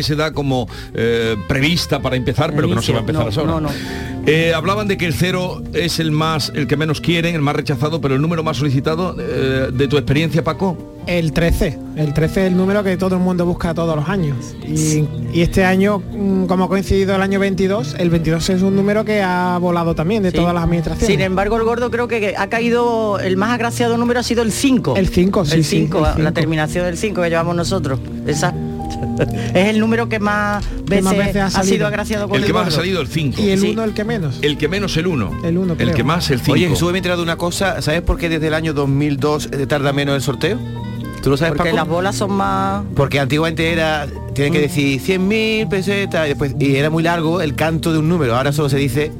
que se da como eh, prevista para empezar, pero que no se va a empezar Inicio, ahora. no, no. Eh, hablaban de que el cero es el más, el que menos quieren, el más rechazado, pero el número más solicitado eh, de tu experiencia, Paco. El 13. El 13 es el número que todo el mundo busca todos los años. Y, y este año, mm, como ha coincidido el año 22, el 22 es un número que ha volado también de Sí. todas las administraciones. Sin embargo, el gordo creo que ha caído, el más agraciado número ha sido el 5. El 5, sí, El sí, 5, el la terminación del 5 que llevamos nosotros. Esa. es el número que más veces, más veces ha sido agraciado con El que más ha salido, el 5. y el sí. 1 el que menos. El que menos, el 1. El uno, El creo. que más, el 5. Oye, Jesús, me he enterado de una cosa. ¿Sabes por qué desde el año 2002 eh, tarda menos el sorteo? ¿Tú lo sabes, Porque Paco? las bolas son más... Porque antiguamente era, tienen que decir 100.000 pesetas y, después, y era muy largo el canto de un número. Ahora solo se dice el-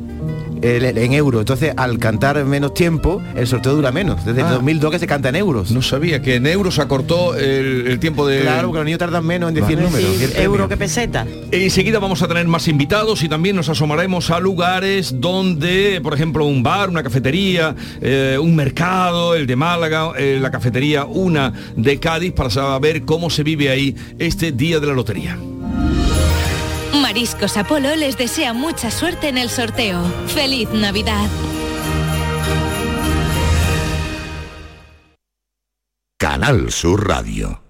en euros. Entonces, al cantar menos tiempo, el sorteo dura menos. Desde Ah. el 2002 que se canta en euros. No sabía que en euros acortó el, el tiempo de... Claro, porque los niños tardan menos en decir Vale. números. Sí, euro que peseta. Enseguida vamos a tener más invitados y también nos asomaremos a lugares donde, por ejemplo, un bar, una cafetería, eh, un mercado, el de Málaga, eh, la cafetería Una de Cádiz, para saber cómo se vive ahí este día de la lotería. Mariscos Apolo les desea mucha suerte en el sorteo. ¡Feliz Navidad! Canal Sur Radio.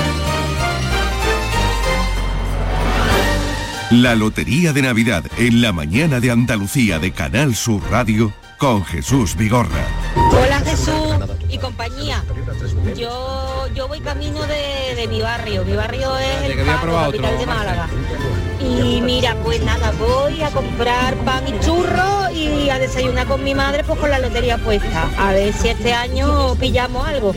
La Lotería de Navidad en la mañana de Andalucía de Canal Sur Radio con Jesús Vigorra. Hola Jesús y compañía. Yo, yo voy camino de, de mi barrio. Mi barrio es el probado capital de. Málaga. Y mira, pues nada, voy a comprar pan y churros y a desayunar con mi madre pues con la lotería puesta. A ver si este año pillamos algo.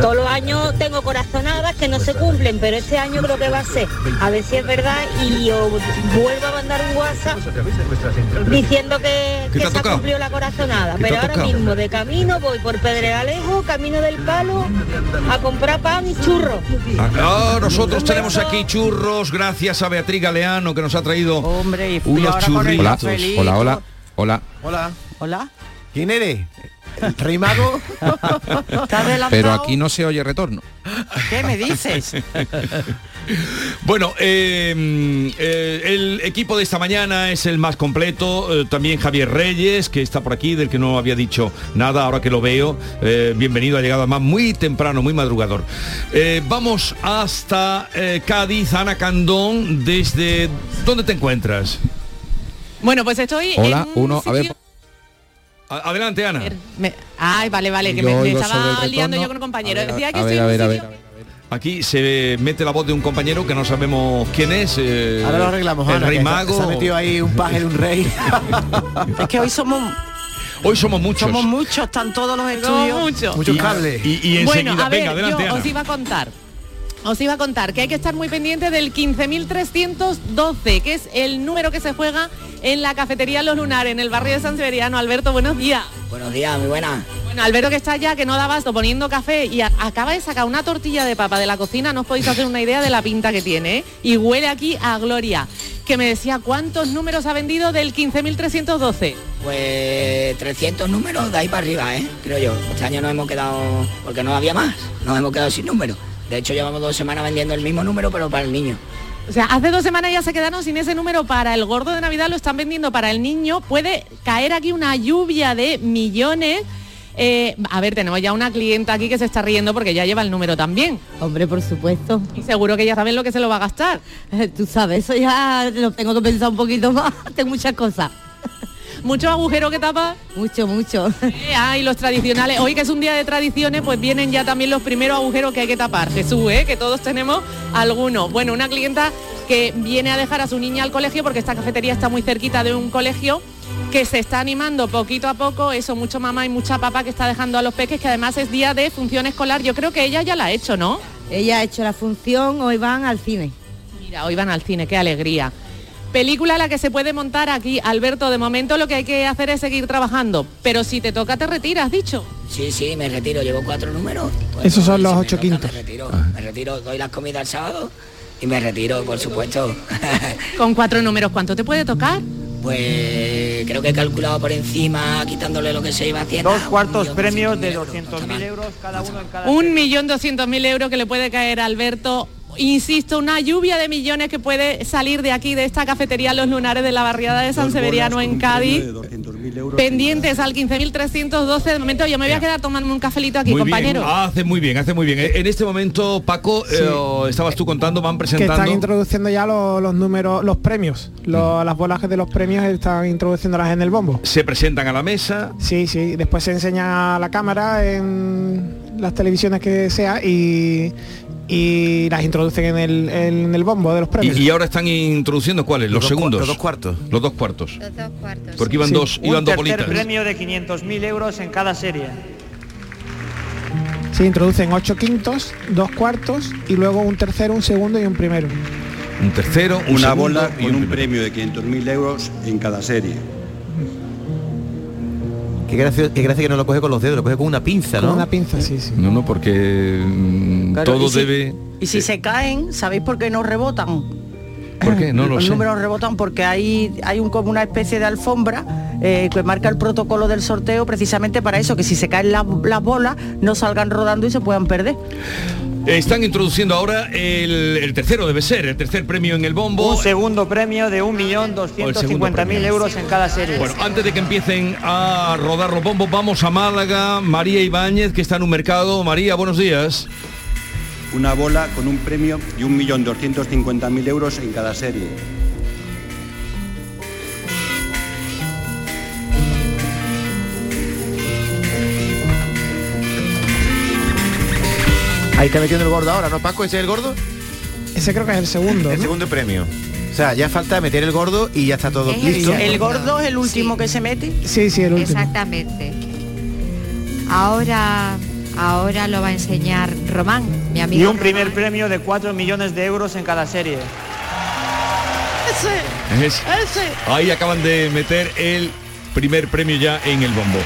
Todos los años tengo corazonadas que no se cumplen, pero este año creo que va a ser. A ver si es verdad y os vuelvo a mandar un WhatsApp diciendo que, ¿Qué te que ha se ha cumplido la corazonada. ¿Qué te Pero ahora mismo de camino voy por Pedregalejo, camino del palo, a comprar pan y churros. Ah, nosotros tenemos aquí churros, gracias a Beatriz Galeano que nos ha traído Hombre, y unos churritos. Hola, hola, hola. Hola. Hola. ¿Quién eres? ¿El ¿Rey Mago? ¿Está adelantado? Pero aquí no se oye retorno. ¿Qué me dices? Bueno, eh, eh, el equipo de esta mañana es el más completo. eh, también Javier Reyes, que está por aquí, del que no había dicho nada, ahora que lo veo. Eh, bienvenido, ha llegado además muy temprano, muy madrugador. Eh, vamos hasta eh, Cádiz, Ana Candón, desde... ¿Dónde te encuentras? Bueno, pues estoy Hola, en un uno, a ver. Adelante, Ana. Me- Ay, vale, vale, que Yo me, estaba liando yo con un compañero. A ver, Decía que a estoy ver, en a un ver, a sitio- ver, a ver. Aquí se mete la voz de un compañero que no sabemos quién es. eh, Ahora lo arreglamos, El Ana, rey mago. Se ha metido ahí un paje de un rey. Es que hoy somos Hoy somos muchos. somos muchos, están todos los estudios. mucho. Muchos Y- cables. Y, y Bueno, enseguida, a ver, venga, adelante, yo Ana. os iba a contar. Os iba a contar que hay que estar muy pendiente del 15.312, que es el número que se juega en la cafetería Los Lunares, en el barrio de San Severiano. Alberto, buenos días. Buenos días, muy buena. Bueno, Alberto que está ya, que no da basto poniendo café y acaba de sacar una tortilla de papa de la cocina, no os podéis hacer una idea de la pinta que tiene, ¿eh? Y huele aquí a gloria. Que me decía, ¿cuántos números ha vendido del 15.312? Pues 300 números de ahí para arriba, ¿eh? Creo yo. Este año nos hemos quedado, porque no había más, nos hemos quedado sin número. De hecho, llevamos dos semanas vendiendo el mismo número, pero para el niño. O sea, hace dos semanas ya se quedaron sin ese número para el gordo de Navidad, lo están vendiendo para el niño. Puede caer aquí una lluvia de millones. Eh, a ver, tenemos ya una clienta aquí que se está riendo porque ya lleva el número también. Hombre, por supuesto. Y seguro que ya saben lo que se lo va a gastar. Tú sabes, eso ya lo tengo que pensar un poquito más. Tengo muchas cosas. Mucho agujero que tapa. Mucho, mucho. Eh, ah, y los tradicionales. Hoy que es un día de tradiciones, pues vienen ya también los primeros agujeros que hay que tapar. Jesús, ¿eh? que todos tenemos alguno. Bueno, una clienta que viene a dejar a su niña al colegio porque esta cafetería está muy cerquita de un colegio que se está animando poquito a poco, eso, mucho mamá y mucha papá que está dejando a los peques, que además es día de función escolar. Yo creo que ella ya la ha hecho, ¿no? Ella ha hecho la función, hoy van al cine. Mira, hoy van al cine, qué alegría. Película a la que se puede montar aquí, Alberto, de momento lo que hay que hacer es seguir trabajando, pero si te toca te retiras, dicho. Sí, sí, me retiro, llevo cuatro números. Pues, Esos son los si ocho quintos. Me retiro, me retiro, doy las comidas el sábado y me retiro, por supuesto. Con cuatro números, ¿cuánto te puede tocar? Pues creo que he calculado por encima, quitándole lo que se iba haciendo. Dos cuartos premios de 200.000 euros cada uno en cada Un millón doscientos mil euros que le puede caer a Alberto. Insisto, una lluvia de millones que puede salir de aquí, de esta cafetería Los Lunares de la barriada de San Severiano en Cádiz. Pendientes al 15.312. De momento yo me voy a quedar tomando un cafelito aquí, Muy compañero. bien, hace muy bien, hace muy bien. Eh, En este momento, Paco, eh, estabas tú contando, van que presentando. están introduciendo ya los, los números, los premios, Lo- las bolajes de los premios están introduciéndolas en el bombo. Se presentan a la mesa. Sí, sí, después se enseña a la cámara en las televisiones que sea y, y las introducen en el, en el bombo de los premios. Y, y ahora están introduciendo cuáles, los, segundos. los dos cuartos. Los dos cuartos. Los dos cuartos. Porque iban Sí. dos, Un iban dos tercer bolitas. premio de 500.000 euros en cada serie. Se introducen ocho quintos, dos cuartos y luego un tercero, un segundo y un primero. Un tercero, un Una segundo bola y con un un premio de 500.000 euros en cada serie. Qué gracia, qué gracia que no lo coge con los dedos, lo coge con una pinza, ¿no? Con una pinza, sí, sí. No, no, porque mm, Claro, todo y si- debe. Y si se caen, ¿sabéis por qué no rebotan? ¿Por qué? No lo Los sé. números rebotan porque hay, hay un, como una especie de alfombra eh, que marca el protocolo del sorteo precisamente para eso, que si se caen las, las bolas no salgan rodando y se puedan perder. Están introduciendo ahora el, el tercero, debe ser, el tercer premio en el bombo. Un segundo premio de O el segundo 1.250.000 premio. euros en cada serie. Bueno, antes de que empiecen a rodar los bombos, vamos a Málaga. María Ibáñez, que está en un mercado. María, buenos días. Una bola con un premio de 1.250.000 euros en cada serie. Ahí está metiendo el gordo ahora, ¿no, Paco? ¿Ese es el gordo? Ese creo que es el segundo. El ¿no? segundo premio. O sea, ya falta meter el gordo y ya está todo Es listo. El gordo es el último que se mete. Sí, sí, el último. Exactamente. Ahora, ahora lo va a enseñar Román, mi amigo. Y un primer premio de 4 millones de euros en cada serie. Ese, Es- ese. ahí acaban de meter el primer premio ya en el bombo.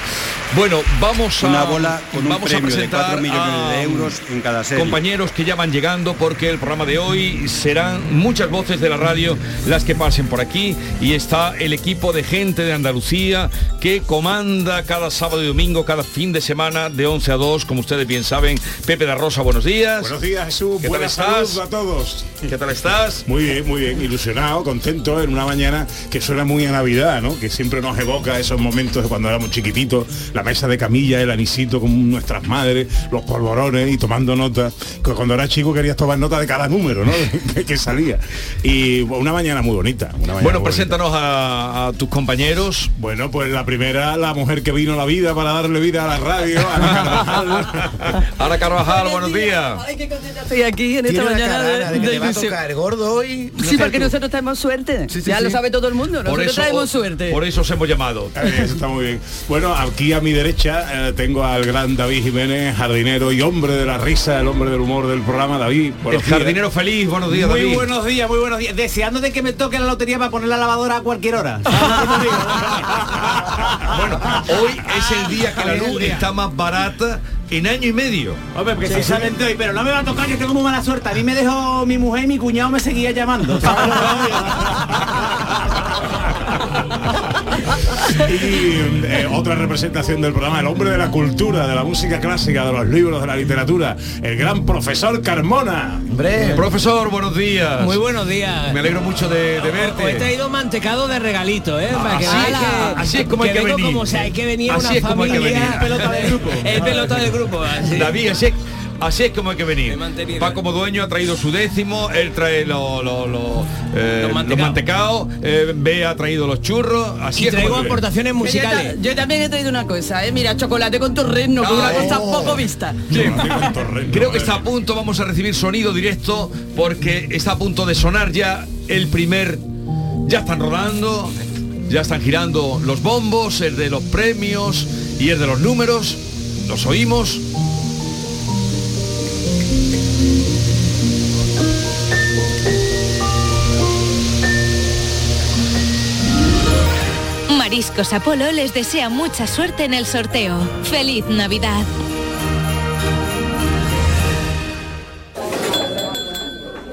Bueno, vamos a Una bola con un vamos a de presentar 4 millones a de euros en cada serie. compañeros que ya van llegando porque el programa de hoy serán muchas voces de la radio las que pasen por aquí y está el equipo de gente de Andalucía que comanda cada sábado y domingo, cada fin de semana de 11 a 2, como ustedes bien saben. Pepe da Rosa, buenos días. Buenos días Jesús, ¿Qué tal buenas estás? saludos a todos. ¿Qué tal estás? Muy bien, muy bien, ilusionado, contento en una mañana que suena muy a Navidad, ¿no? Que siempre nos evoca esos momentos de cuando éramos chiquititos, la mesa de camilla, el anisito con nuestras madres, los polvorones y tomando notas. Que Cuando era chico querías tomar nota de cada número, ¿no? que, salía. Y una mañana muy bonita. una mañana Bueno, muy preséntanos a, a tus compañeros. Bueno, pues la primera, la mujer que vino a la vida para darle vida a la radio, Ana Carvajal. Ana Carvajal, buenos días. Estoy aquí en esta mañana carana de que de te va a tocar gordo hoy. no Sí, porque tú. nosotros tenemos suerte. Sí, sí, ya sí. lo sabe todo el mundo. Nosotros traemos suerte. por eso os hemos llamado. Eh, Eso está muy bien. Bueno, aquí a mi derecha eh, tengo al gran David Jiménez, jardinero y hombre de la risa, el hombre del humor del programa, David. El buenos días. jardinero feliz, buenos días, Muy David. buenos días, muy buenos días. Deseando de que me toque la lotería para poner la lavadora a cualquier hora. Hoy es el día que la luz está más barata en año y medio. Hombre, porque precisamente hoy, pero no me va a tocar, yo tengo muy mala suerte. A mí me dejó mi mujer y mi cuñado me seguía llamando. Y eh, otra representación del programa, el hombre de la cultura, de la música clásica, de los libros, de la literatura, el gran profesor Carmona. Hombre, Profesor, buenos días. Muy buenos días. Me alegro mucho de, de Os he verte. traído mantecado de regalito, ¿eh? Para que Así es, que, así es como hay que venir. como sea, hay que venir Así una que familia. venir. pelota del grupo. El pelota del grupo. así. David, así es, así es como hay que venir. como dueño, ha traído su décimo, él trae lo- lo- lo, eh, Los los mantecaos. mantecaos, eh, ha traído los churros, así Y es como traigo venir. aportaciones Yo, musicales. yo también he traído una cosa, ¿eh? Mira, chocolate con torreno, que es una cosa poco vista. Creo que está a punto, vamos a recibir sonido directo porque está a punto de sonar ya el primer, ya están rodando, ya están girando los bombos, el de los premios y el de los números, los oímos. Mariscos Apolo les desea mucha suerte en el sorteo. ¡Feliz Navidad!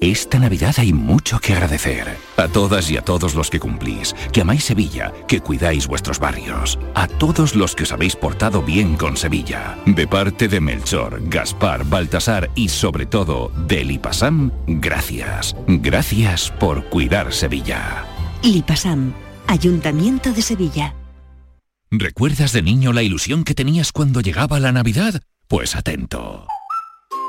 Esta Navidad hay mucho que agradecer. A todas y a todos los que cumplís, que amáis Sevilla, que cuidáis vuestros barrios. A todos los que os habéis portado bien con Sevilla. De parte de Melchor, Gaspar, Baltasar y sobre todo de Lipasam, gracias. Gracias por cuidar Sevilla. Lipasam, Ayuntamiento de Sevilla. ¿Recuerdas de niño la ilusión que tenías cuando llegaba la Navidad? Pues atento.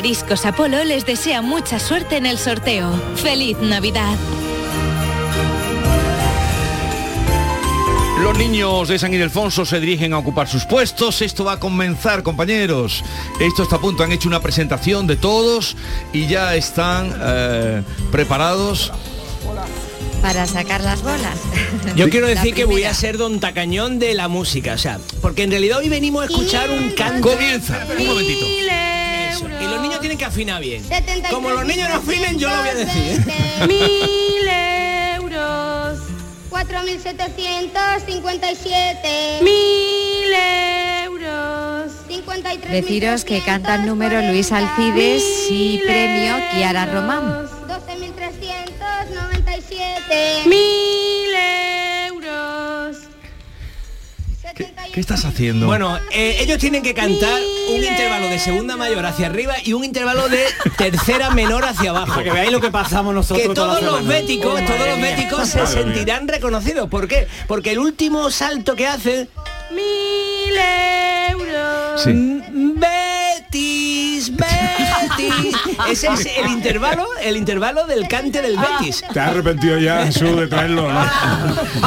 Mariscos Apolo les desea mucha suerte en el sorteo. ¡Feliz Navidad! Los niños de San Ildefonso se dirigen a ocupar sus puestos. Esto va a comenzar, compañeros. Esto está a punto. Han hecho una presentación de todos y ya están eh, preparados. Para sacar las bolas. Yo quiero decir que voy a ser don tacañón de la música, o sea, porque en realidad hoy venimos a escuchar un canto. Comienza, un momentito. Eso, Y los niños tienen que afinar bien. Como los niños no afinen, yo lo voy a decir. ¿eh? Mil euros. 4.757. Mil euros. 53. Deciros que canta el número Luis Alcides y premio Kiara Román. 12.397. Mil ¿Qué estás haciendo? Bueno, eh, ellos tienen que cantar un intervalo de segunda mayor hacia arriba y un intervalo de tercera menor hacia abajo. Para que veáis lo que pasamos nosotros Que todos los semana. béticos, Oh, todos los mía. béticos se Madre mía. sentirán reconocidos. ¿Por qué? Porque el último salto que hacen Mil euros. Sí. Betis, Betis. Betis. Ese es el intervalo, el intervalo del cante del Betis. Te has arrepentido ya, Jesús, de traerlo, ¿no?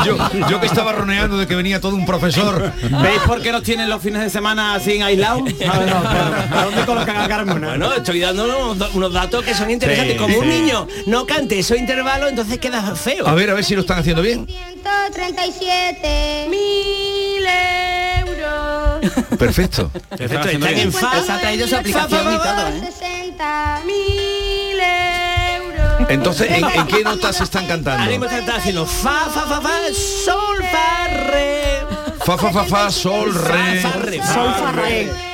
Yo, yo que estaba roneando de que venía todo un profesor. ¿Veis por qué nos tienen los fines de semana sin aislado? A ver, no, ¿a dónde colocan a Carmona? Bueno, estoy dando unos, unos datos que son interesantes. Sí, Como un niño no cante esos intervalos, entonces queda feo. A ver, a ver si lo están haciendo bien. 137 mil euros. Perfecto. Perfecto, están en fa. Se ha traído su aplicación y todo, ¿eh? 60 mil euros. Entonces, ¿en, en qué notas están Ahora cantando? mismo está haciendo fa, fa, fa, fa, sol, fa, re. Fa, fa, fa, fa, sol, re. Fa, re, fa, Sol, fa, re.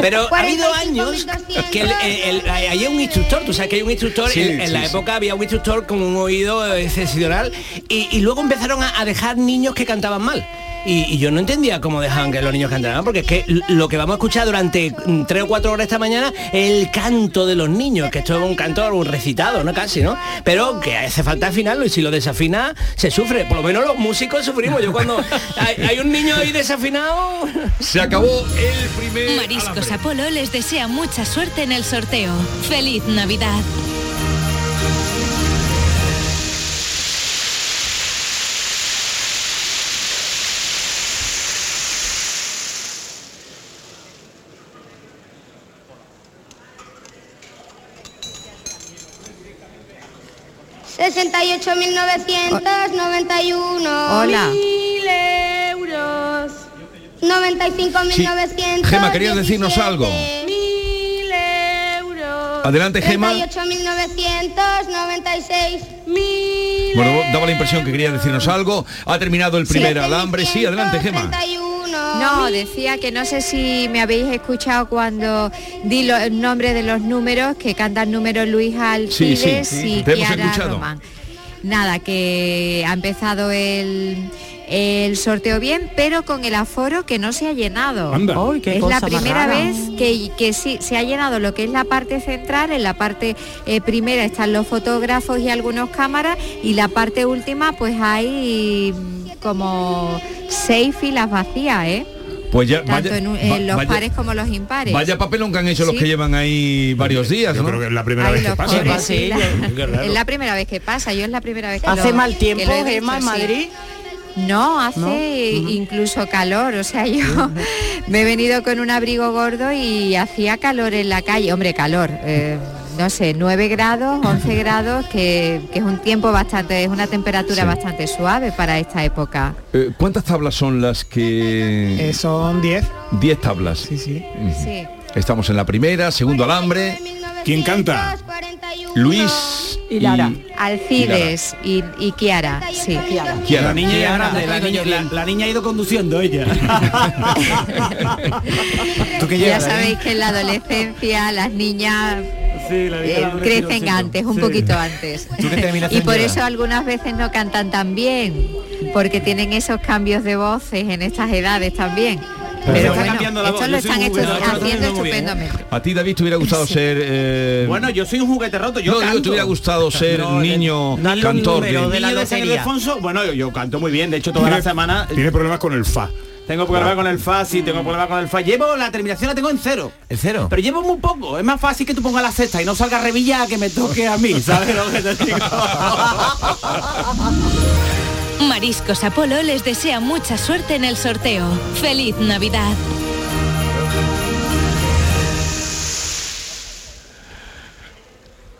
Pero ha habido 45.200. años que el- el- el- hay un instructor, tú sabes que hay un instructor, Sí, en, en sí, la sí. época había un instructor con un oído excepcional y, y luego empezaron a, a dejar niños que cantaban mal. Y, y yo no entendía cómo dejaban que los niños cantaran, porque es que lo que vamos a escuchar durante tres o cuatro horas esta mañana es el canto de los niños, que esto es un canto un recitado, ¿no? Casi, ¿no? Pero que hace falta afinarlo y si lo desafina se sufre. Por lo menos los músicos sufrimos. Yo cuando hay, hay un niño ahí desafinado. Se acabó el primer Mariscos Apolo les desea mucha suerte en el sorteo. ¡Feliz Navidad! Sesenta y ocho mil novecientos noventa y uno Hola. mil euros. Noventa y cinco mil Sí. novecientos. Gema, ¿querías decirnos algo? Mil euros. Adelante, Gema. 38.996 mil Bueno, daba la impresión que quería decirnos algo. Ha terminado el primer alambre. Sí, adelante, Gema. No, decía que no sé si me habéis escuchado cuando di lo- el nombre de los números, que cantan números Luis Alcides Sí, sí, sí. y Te hemos Kiara escuchado. Román. Nada, que ha empezado el, el sorteo bien, pero con el aforo que no se ha llenado. Anda. Ay, qué es cosa la primera vez que, que sí se ha llenado lo que es la parte central, en la parte eh, primera están los fotógrafos y algunos cámaras y la parte última pues hay como seis filas vacías, ¿eh? Pues ya, Tanto vaya, en, un- en va- los vaya- pares como los impares. vaya papelón que han hecho los que llevan ahí varios días, Yo ¿no? creo que es la primera Ay, vez que pasa. es la primera vez que pasa, yo es la primera vez que ¿Hace lo- mal que tiempo, lo he visto, Gemma, en sí. Madrid? No, hace incluso calor, o sea, yo me he venido con un abrigo gordo y hacía calor en la calle, hombre, calor, eh, no sé, 9 grados, 11 grados, que, que es un tiempo bastante, es una temperatura Sí. bastante suave para esta época. Eh, ¿Cuántas tablas son las que...? Eh, son 10. 10 tablas. Sí, sí. Sí. Estamos en la primera, segundo alambre. ¿Quién canta? Luis Y Lara. Alcides y, y Kiara, sí. Kiara. La niña ya grande, la niña, yo la, bien. la niña ha ido conduciendo ella. ¿Tú qué Ya Dani? sabéis que en la adolescencia las niñas Sí, la niña eh, crecen antes, un sí. poquito antes. ¿Tú qué terminación Y por eso algunas veces no cantan tan bien, porque tienen esos cambios de voces en estas edades también. Pero Pero está bueno, cambiando la esto voz, lo están hecho- haciendo bien, ¿eh? estupendamente. ¿A ti, David, te hubiera gustado ser... eh, Bueno, yo soy un juguete roto, yo no, canto. te hubiera gustado ser No, niño cantor. número de- de la Niño de San. Ildefonso, bueno, yo, yo canto muy bien, de hecho toda la semana Tiene problemas con el fa. Tengo problemas con el fa, sí, tengo problemas con el fa. Llevo la terminación la tengo en cero. ¿El cero? Pero llevo muy poco, es más fácil que tú pongas la sexta y no salga revilla que me toque a mí, ¿sabes lo que te digo? Mariscos Apolo les desea mucha suerte en el sorteo. ¡Feliz Navidad!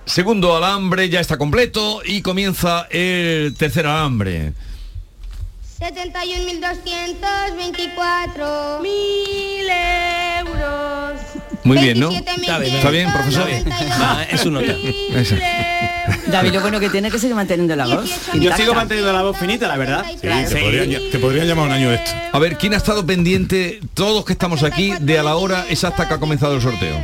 Segundo alambre ya está completo y comienza el tercer alambre. 71.224 mil euros. Muy bien, ¿no? 27.592 Está bien, ¿Está bien, profesor? Ah, es su nota. David, lo bueno que tiene es que sigue manteniendo la voz. Yo sigo manteniendo la voz finita, la verdad. Sí, te, podrían, ll- te podrían llamar un año esto. A ver, ¿quién ha estado pendiente, todos que estamos aquí, de a la hora exacta que ha comenzado el sorteo?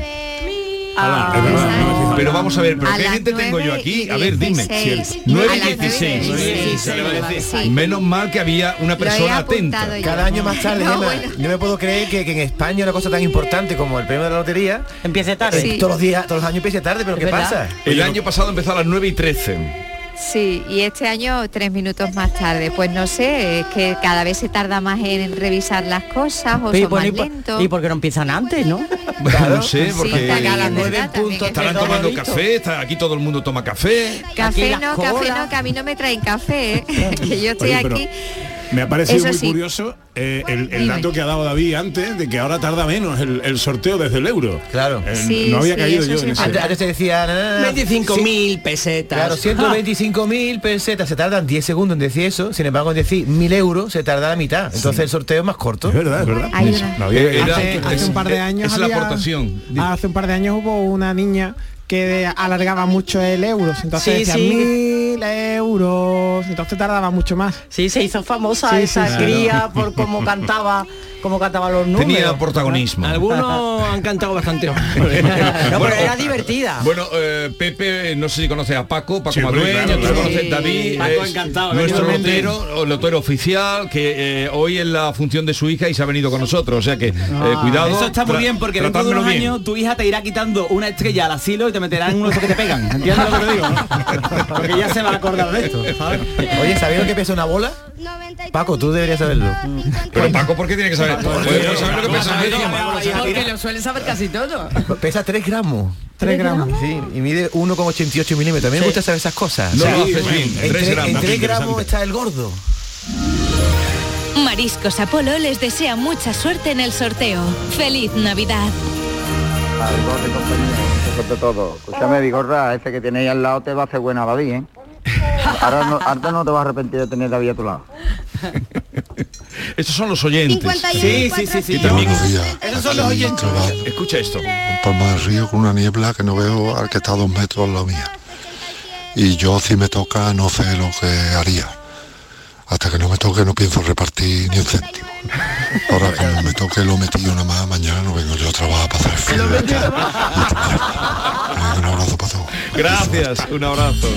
Ah. Pero vamos a ver, ¿pero A qué gente tengo yo aquí? A ver, dime. 16. 9 A y las 16. nueve y 16, Sí, sí. Sí. Menos mal que había una persona atenta. Cada año más tarde, No, Gemma, bueno. no me puedo creer que, que en España una cosa tan importante como el premio de la lotería Empiece tarde. eh, Sí. todos los días, todos los años empiece tarde, pero ¿qué verdad. pasa? El año pasado empezó a las 9 y 13. Sí, y este año tres minutos más tarde. Pues no sé, es que cada vez se tarda más en revisar las cosas o Y son por- más y por- lentos. y porque no empiezan antes, ¿no? no sé, porque verdad, también es estarán tomando café, está- aquí todo el mundo toma café. Café Aquí no, café no, que a mí no me traen café, ¿eh? que yo estoy Oye, pero aquí. Me ha parecido Eso muy sí. curioso eh, el, dato que ha dado David antes de que ahora tarda menos el, el sorteo desde el euro. Claro. Eh, Sí, no había sí, caído yo sí en es ese. Antes, antes te decía... na, na, na, 25.000 pesetas. Claro, 125.000 pesetas, se tardan 10 segundos en decir eso, sin embargo en decir 1.000 euros se tarda la mitad. Entonces el sorteo es más corto. Es verdad, es verdad. No había hace, hace un par de años es la aportación. hace un par de años hubo una niña que alargaba mucho el euros entonces Sí, decía sí. mil euros entonces tardaba mucho más. Sí, se hizo famosa Sí, esa cría por cómo cantaba, cómo cantaba los números. Tenía protagonismo. Algunos han cantado bastante. No, pero era divertida. Bueno, eh, Pepe, no sé si conoces a Paco, Paco Sí, Madueño, claro, conoces, Sí. David, Paco, es encantado, nuestro lotero, lotero oficial, que eh, hoy es la función de su hija y se ha venido con nosotros, o sea que eh, cuidado. Eso está muy bien porque dentro de unos bien. años tu hija te irá quitando una estrella al asilo y te meterán en uno de esos que te pegan. ¿Entiendes lo que te digo? no? Porque ya se va a acordar de esto. ¿sabes? Oye, ¿sabéis lo que pesa una bola? Paco, tú deberías saberlo. Pero Paco, ¿por qué tiene que saber? No saber lo que pesa medio. Porque lo suele saber casi todo. Pesa 3 gramos. 3 gramos Sí, y mide 1,88 milímetros. A mí me gusta saber esas cosas. No haces bien, en tres tres- gramos. En 3 Interesante. gramos está el gordo. Mariscos Apolo les desea mucha suerte en el sorteo. ¡Feliz Navidad! Sobre todo, escúchame, Vigorra, ese que tenéis al lado te va a hacer buena David, ¿eh? Ahora no, ahora no te vas a arrepentir de tener a David a tu lado. Estos son los oyentes. Sí, sí, sí, sí. Esos son los oyentes. escucha esto. Palma del Río con una niebla que no veo al que está a dos metros al lado mía. Y yo si me toca no sé lo que haría. Hasta que no me toque no pienso repartir ni un céntimo. Ahora como me toque lo metido nada más, mañana no vengo yo a trabajar para hacer frío. Un abrazo para todos. Gracias, un abrazo.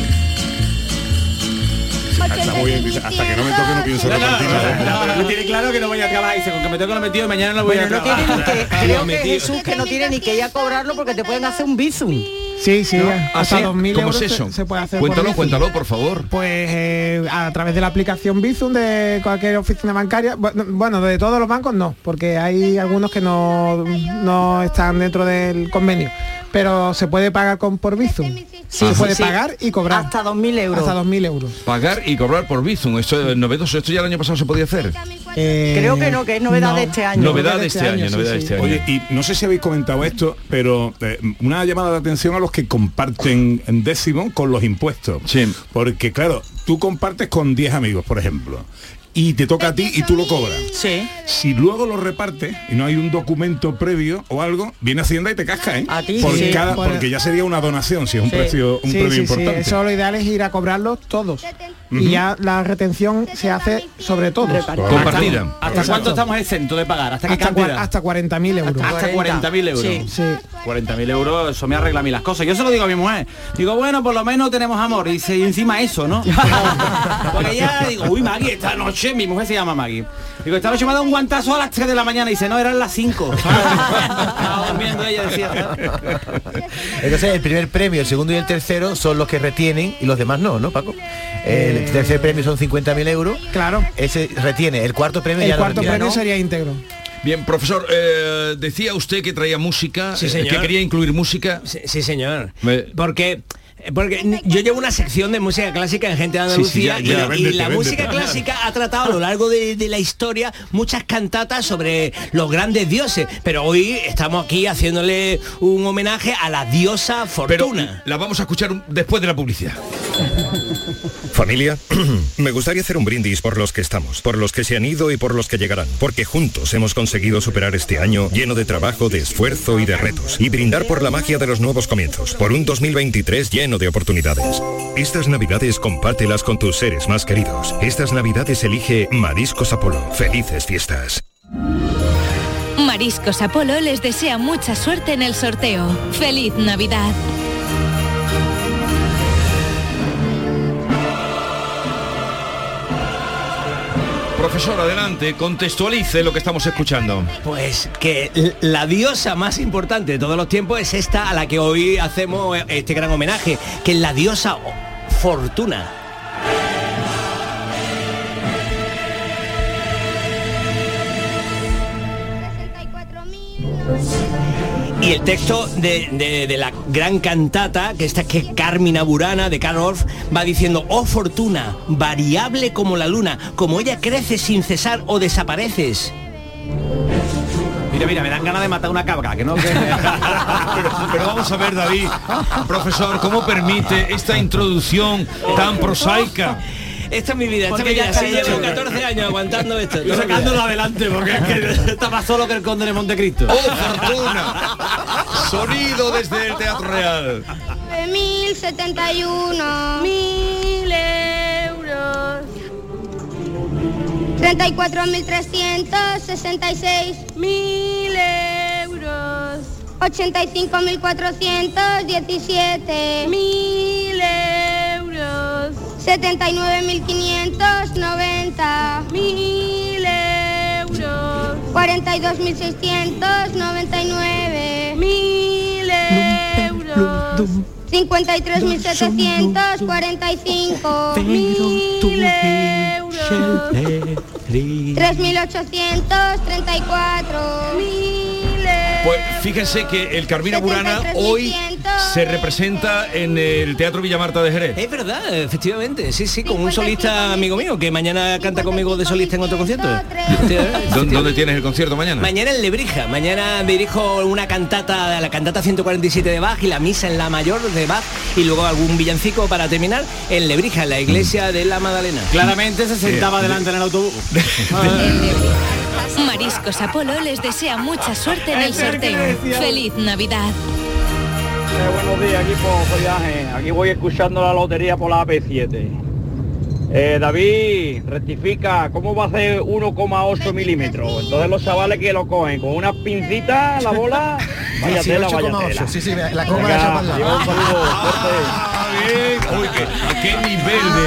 Está muy bien, dice, hasta que no me toque no pienso repartir nada. No, pero tiene claro que no voy a trabajar. Dice, con que me toque lo metido y mañana no voy Bueno, a no trabajar. ni que, creo que Jesús que no tiene ni que ir a cobrarlo porque te pueden hacer un bizum. sí sí ¿Ah, hasta sí? 2000 ¿Cómo euros es se- eso? Se, puede hacer por Cuéntalo, Bizum. cuéntalo, por favor. Pues eh, a través de la aplicación Bizum de cualquier oficina bancaria, bu- bueno, de todos los bancos no, porque hay algunos que no, no están dentro del convenio, pero se puede pagar con por Bizum. se puede sí. pagar y cobrar. Hasta 2.000 euros. Hasta 2.000 euros. Pagar y cobrar por Bizum. Esto es novedoso. Esto ya el año pasado se podía hacer. Eh, Creo que no, que es novedad de este año. Novedad de este año, sí, novedad de sí. este año. Oye, y no sé si habéis comentado esto, pero eh, una llamada de atención a los que comparten en décimo con los impuestos. Sí. Porque claro, tú compartes con 10 amigos, por ejemplo, y te toca a ti y tú lo cobras. Sí. Si luego lo repartes y no hay un documento previo o algo, viene Hacienda y te casca, ¿eh? A ti, Por sí. cada- Por- porque ya sería una donación, si es un Sí. precio, un Sí, premio sí, sí, importante. eso lo ideal es ir a cobrarlos todos. Y ya la retención se hace sobre todos. Compartida. ¿Hasta cuánto estamos exentos de pagar? ¿Hasta qué Hasta, cantidad? hasta 40.000 euros. Hasta 40.000 euros. Sí. Sí. 40.000 euros, eso me arregla a mí las cosas. Yo se lo digo a mi mujer. Digo, bueno, por lo menos tenemos amor. Y, y encima eso, ¿no? Porque ya digo, uy, Maggie, esta noche, mi mujer se llama Maggie. Digo, esta noche me ha dado un guantazo a las 3 de la mañana. Y dice, no, eran las 5. Estaba durmiendo ella, decía. Entonces el primer premio, el segundo y el tercero son los que retienen y los demás no, ¿no, Paco? El tercer premio son 50.000 euros. Claro. Ese retiene. El cuarto premio El ya no cuarto retiene. premio sería íntegro. Bien, profesor, eh, decía usted que traía música, Sí, eh, señor. que quería incluir música. Sí, sí, señor. Me- Porque porque ni- yo llevo una sección de música clásica en Gente de Sí, sí, Andalucía ya, ya, y- la música clásica ha tratado a lo largo de, de la historia muchas cantatas sobre los grandes dioses, pero hoy estamos aquí haciéndole un homenaje a la diosa Pero Fortuna. la vamos a escuchar después de la publicidad. Familia, me gustaría hacer un brindis por los que estamos, por los que se han ido y por los que llegarán, porque juntos hemos conseguido superar este año lleno de trabajo, de esfuerzo y de retos, y brindar por la magia de los nuevos comienzos, por un 2023 lleno de oportunidades. Estas navidades compártelas con tus seres más queridos. Estas navidades elige Mariscos Apolo. Felices fiestas. Mariscos Apolo les desea mucha suerte en el sorteo. ¡Feliz Navidad! Profesor, adelante, contextualice lo que estamos escuchando. Pues que la diosa más importante de todos los tiempos es esta a la que hoy hacemos este gran homenaje, que es la diosa Fortuna. Y el texto de, de- de la gran cantata, que esta que es Carmina Burana de Karl Orff, va diciendo, oh fortuna, variable como la luna, como ella crece sin cesar o desapareces. Mira, mira, me dan ganas de matar una cabra, que no que- pero, pero vamos a ver, David, profesor, ¿cómo permite esta introducción tan prosaica? Esta es mi vida, esta es mi ya vida. Sí, llevo hecho. 14 años aguantando esto. Estoy sacándolo adelante porque es que está más solo que el conde de Montecristo. ¡Oh, fortuna! Sonido desde el Teatro Real. 1071 mil euros 34.366 mil euros 85.417 mil euros 79.590 mil euros. 42.699 mil euros. 53.745 mil euros. 3.834 mil Pues fíjense que el Carmina Burana hoy se representa en el Teatro Villamarta de Jerez. Es verdad, efectivamente, sí, sí, con un solista amigo mío que mañana canta conmigo de solista en otro concierto. ¿Dó- ¿Dónde tienes el concierto mañana? Mañana en Lebrija, mañana dirijo una cantata, la cantata 147 de Bach y la misa en la mayor de Bach y luego algún villancico para terminar en Lebrija, en la iglesia de la Magdalena. Claramente se sentaba delante en el autobús. Mariscos Apolo les desea mucha suerte en el sorteo. Feliz Navidad. Eh, buenos días, equipo Follaje. Aquí voy escuchando la lotería por la AP7. Eh, David, rectifica, ¿cómo va a ser 1,8 milímetros? Entonces los chavales que lo cogen con unas pincitas, la bola, vaya tela, vaya 18,8, tela. sí, sí, la coma Venga, la echa para el lado. lleva un saludo, suerte. Uy, qué, a qué nivel de...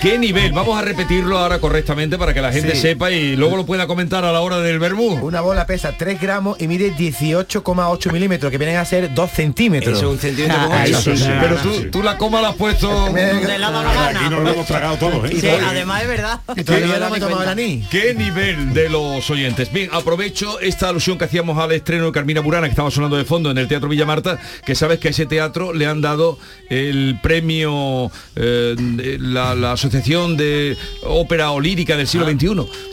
¿Qué nivel? Vamos a repetirlo ahora correctamente para que la gente Sí. sepa y luego lo pueda comentar a la hora del vermú. Una bola pesa 3 gramos y mide 18,8 milímetros, que vienen a ser 2 centímetros. Eso, un centímetro con Ah, ocho. eso sí. Pero tú, tú la coma la has puesto... Me- la Aquí nos lo hemos tragado todos, ¿eh? Sí, además es verdad. Y todavía no me he tomado el anís. ¿Qué nivel de los oyentes? Bien, aprovecho esta alusión que hacíamos al estreno de Carmina Burana, que estaba sonando de fondo en el Teatro Villamarta, que sabes que a ese teatro le han dado el premio, eh, de la, la Asociación de Ópera o Lírica del siglo XXI.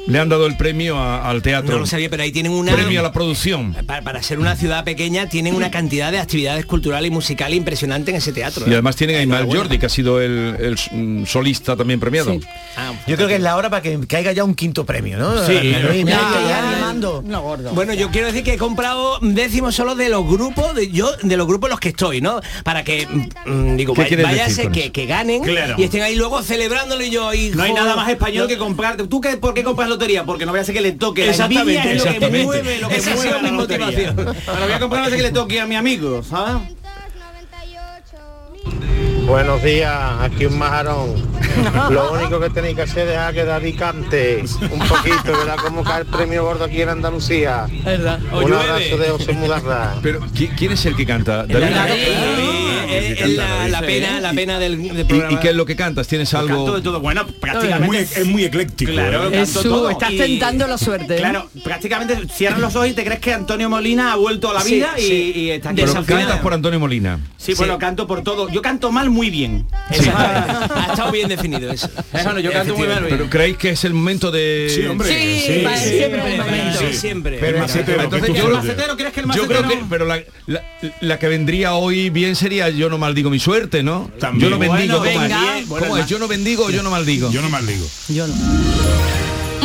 Le han dado el premio a- al teatro. No lo sabía, pero ahí tienen una... Premio a la producción. Para, para ser una ciudad pequeña tienen una cantidad de actividades culturales y musicales impresionante en ese teatro. Y ¿eh? además tienen a Ismael. Jordi, que ha sido el, el, mm, solista también premiado. Ah, Yo creo que es la hora para que caiga ya un quinto premio, ¿no? Sí, ya, ya. Bueno, yo quiero decir que he comprado décimos solo de los grupos, de yo de los grupos en los que estoy, ¿no? Para que mm, digo, ¿Qué vaya- quieres váyase que, que ganen Claro. y estén ahí luego celebrándolo y yo hijo, No hay nada más español no- que comprar. ¿Tú qué, por qué compras lotería? Porque no voy a hacer que le toque. La Exactamente, es lo que mueve, lo que mueve mi motivación. Voy a comprar no sé que le toque a mi amigo, ¿sabes? Buenos días, aquí un majarón. Lo único que tenéis que hacer es dejar que David cante un poquito, ¿verdad? Como cae el premio gordo aquí en Andalucía. ¿Verdad? Un llueve. abrazo de José Mudarra. Pero ¿qui- ¿quién es el que canta? La, David. es- es la, la pena, la pena del, del ¿Y, programa. y qué es lo que cantas? ¿Tienes Canto algo? de todo. Bueno, Es prácticamente muy, es muy ecléctico. Claro, ¿eh? canto todo. estás y- tentando la suerte. ¿eh? Claro, prácticamente cierras los ojos y te crees que Antonio Molina ha vuelto a la Sí, vida y, sí. y está aquí. Pero cantas por Antonio Molina. Sí, bueno, canto por todo. Yo canto mal muy bien. Exactamente. Ha estado bien definido eso. Bueno, yo canto muy mal. Pero creéis que es el momento de. Sí, hombre. Sí, siempre. Sí, siempre. El macetero, Entonces yo- sueltes. ¿Macetero? ¿Crees que el Yo macetero? creo que, pero la, la- la que vendría hoy bien sería yo no maldigo mi suerte, ¿no? También. Yo no bendigo. Venga. ¿Cómo es? Yo no bendigo o yo no maldigo. Yo no más digo.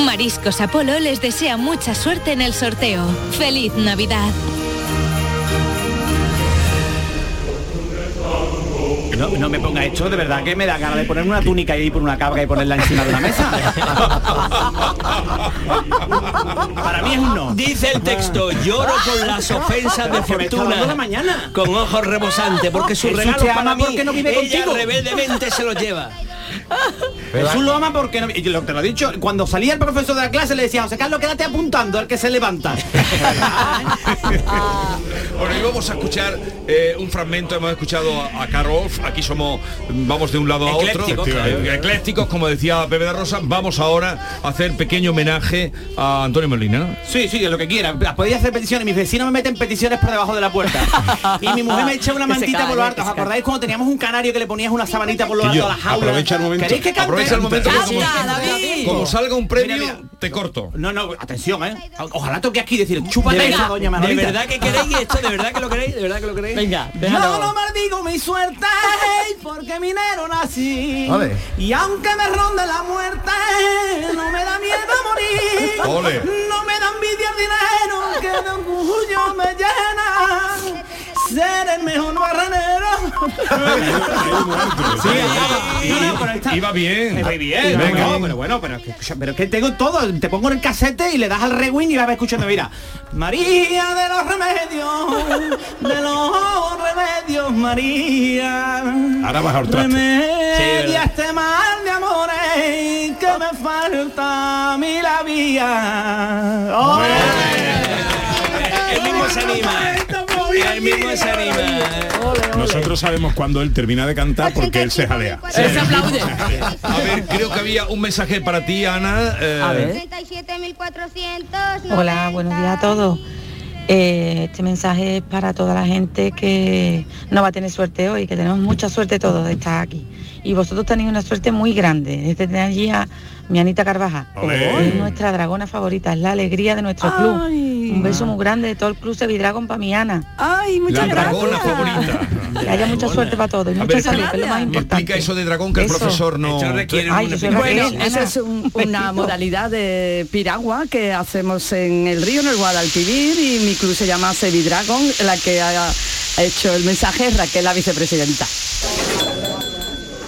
Mariscos Apolo les desea mucha suerte en el sorteo. Feliz Navidad. No, no me ponga esto, de verdad que me da ganas de poner una túnica y ir por una cabra y ponerla encima de una mesa. Para mí es un no. Dice el texto, lloro por las ofensas de la fortuna. mañana. Con ojos rebosantes, porque te ama para mí, no vive ella contigo. rebeldemente se los lleva. Jesús lo ama porque no, y lo- te lo he dicho, cuando salía el profesor de la clase le decía, José Carlos, quédate apuntando al que se levanta. Bueno, y vamos a escuchar eh, un fragmento, hemos escuchado a, a Carol, aquí somos, vamos de un lado a otro, Eclécticos, claro. Eh, eclécticos, como decía Pepe de Rosa, vamos ahora a hacer pequeño homenaje a Antonio Molina. ¿no? Sí, sí, lo que quiera. Podéis hacer peticiones. Mis vecinos me meten peticiones por debajo de la puerta. Y mi mujer me echa una Que se mantita por lo alto. ¿Os se acordáis cuando teníamos un canario que le ponías una sabanita por lo Que alto yo- a la jaula? Momento. ¿Queréis que cante? Aprovecha el momento que como, Canta, David. como salga un premio, Mira, mira. te corto. No, no, atención, ¿eh? Ojalá toque aquí y decir, chúpate De esa verdad, doña de Manolita. verdad que queréis esto, de verdad que lo queréis, de verdad que lo queréis. Venga, Yo déjalo. no maldigo mi suerte porque minero nací. Ole. Y aunque me ronde la muerte, no me da miedo morir. Ole. No me da envidia el dinero que de orgullo me llena. Ser el mejor barranero. Sí, Está- iba bien. Me voy bien, Venga. no, pero bueno, pero, que- escucha, pero que tengo todo, te pongo en el casete y le das al rewind y vas escuchando, mira, María de los remedios, de los remedios, María. Ahora vas a traste. Remedia este mal de amores que me falta a mí la vía. El mismo se anima. El mismo se anima. Nosotros sabemos cuando él termina de cantar porque él se jalea. Él se aplaude. A ver, creo que había un mensaje para ti, Ana. eh, 37.400. Hola, buenos días a todos. Eh, este mensaje es para toda la gente que no va a tener suerte hoy, que tenemos mucha suerte todos de estar aquí. Y vosotros tenéis una suerte muy grande, de tener allí a mi Anita. Es nuestra dragona favorita, es la alegría de nuestro club. Un beso muy grande de todo el club Sevidragon para mi Ana. Ay, la dragona favorita. Que haya mucha suerte para todos y mucha ver, salud, que es lo más explica eso de dragón que el Eso. profesor no. Ay, Bueno, Raquel, esa es un- una modalidad de piragua que hacemos en el río, en el Guadalquivir, y mi club se llama Sevidragon, la que ha hecho el mensaje es Raquel, la vicepresidenta.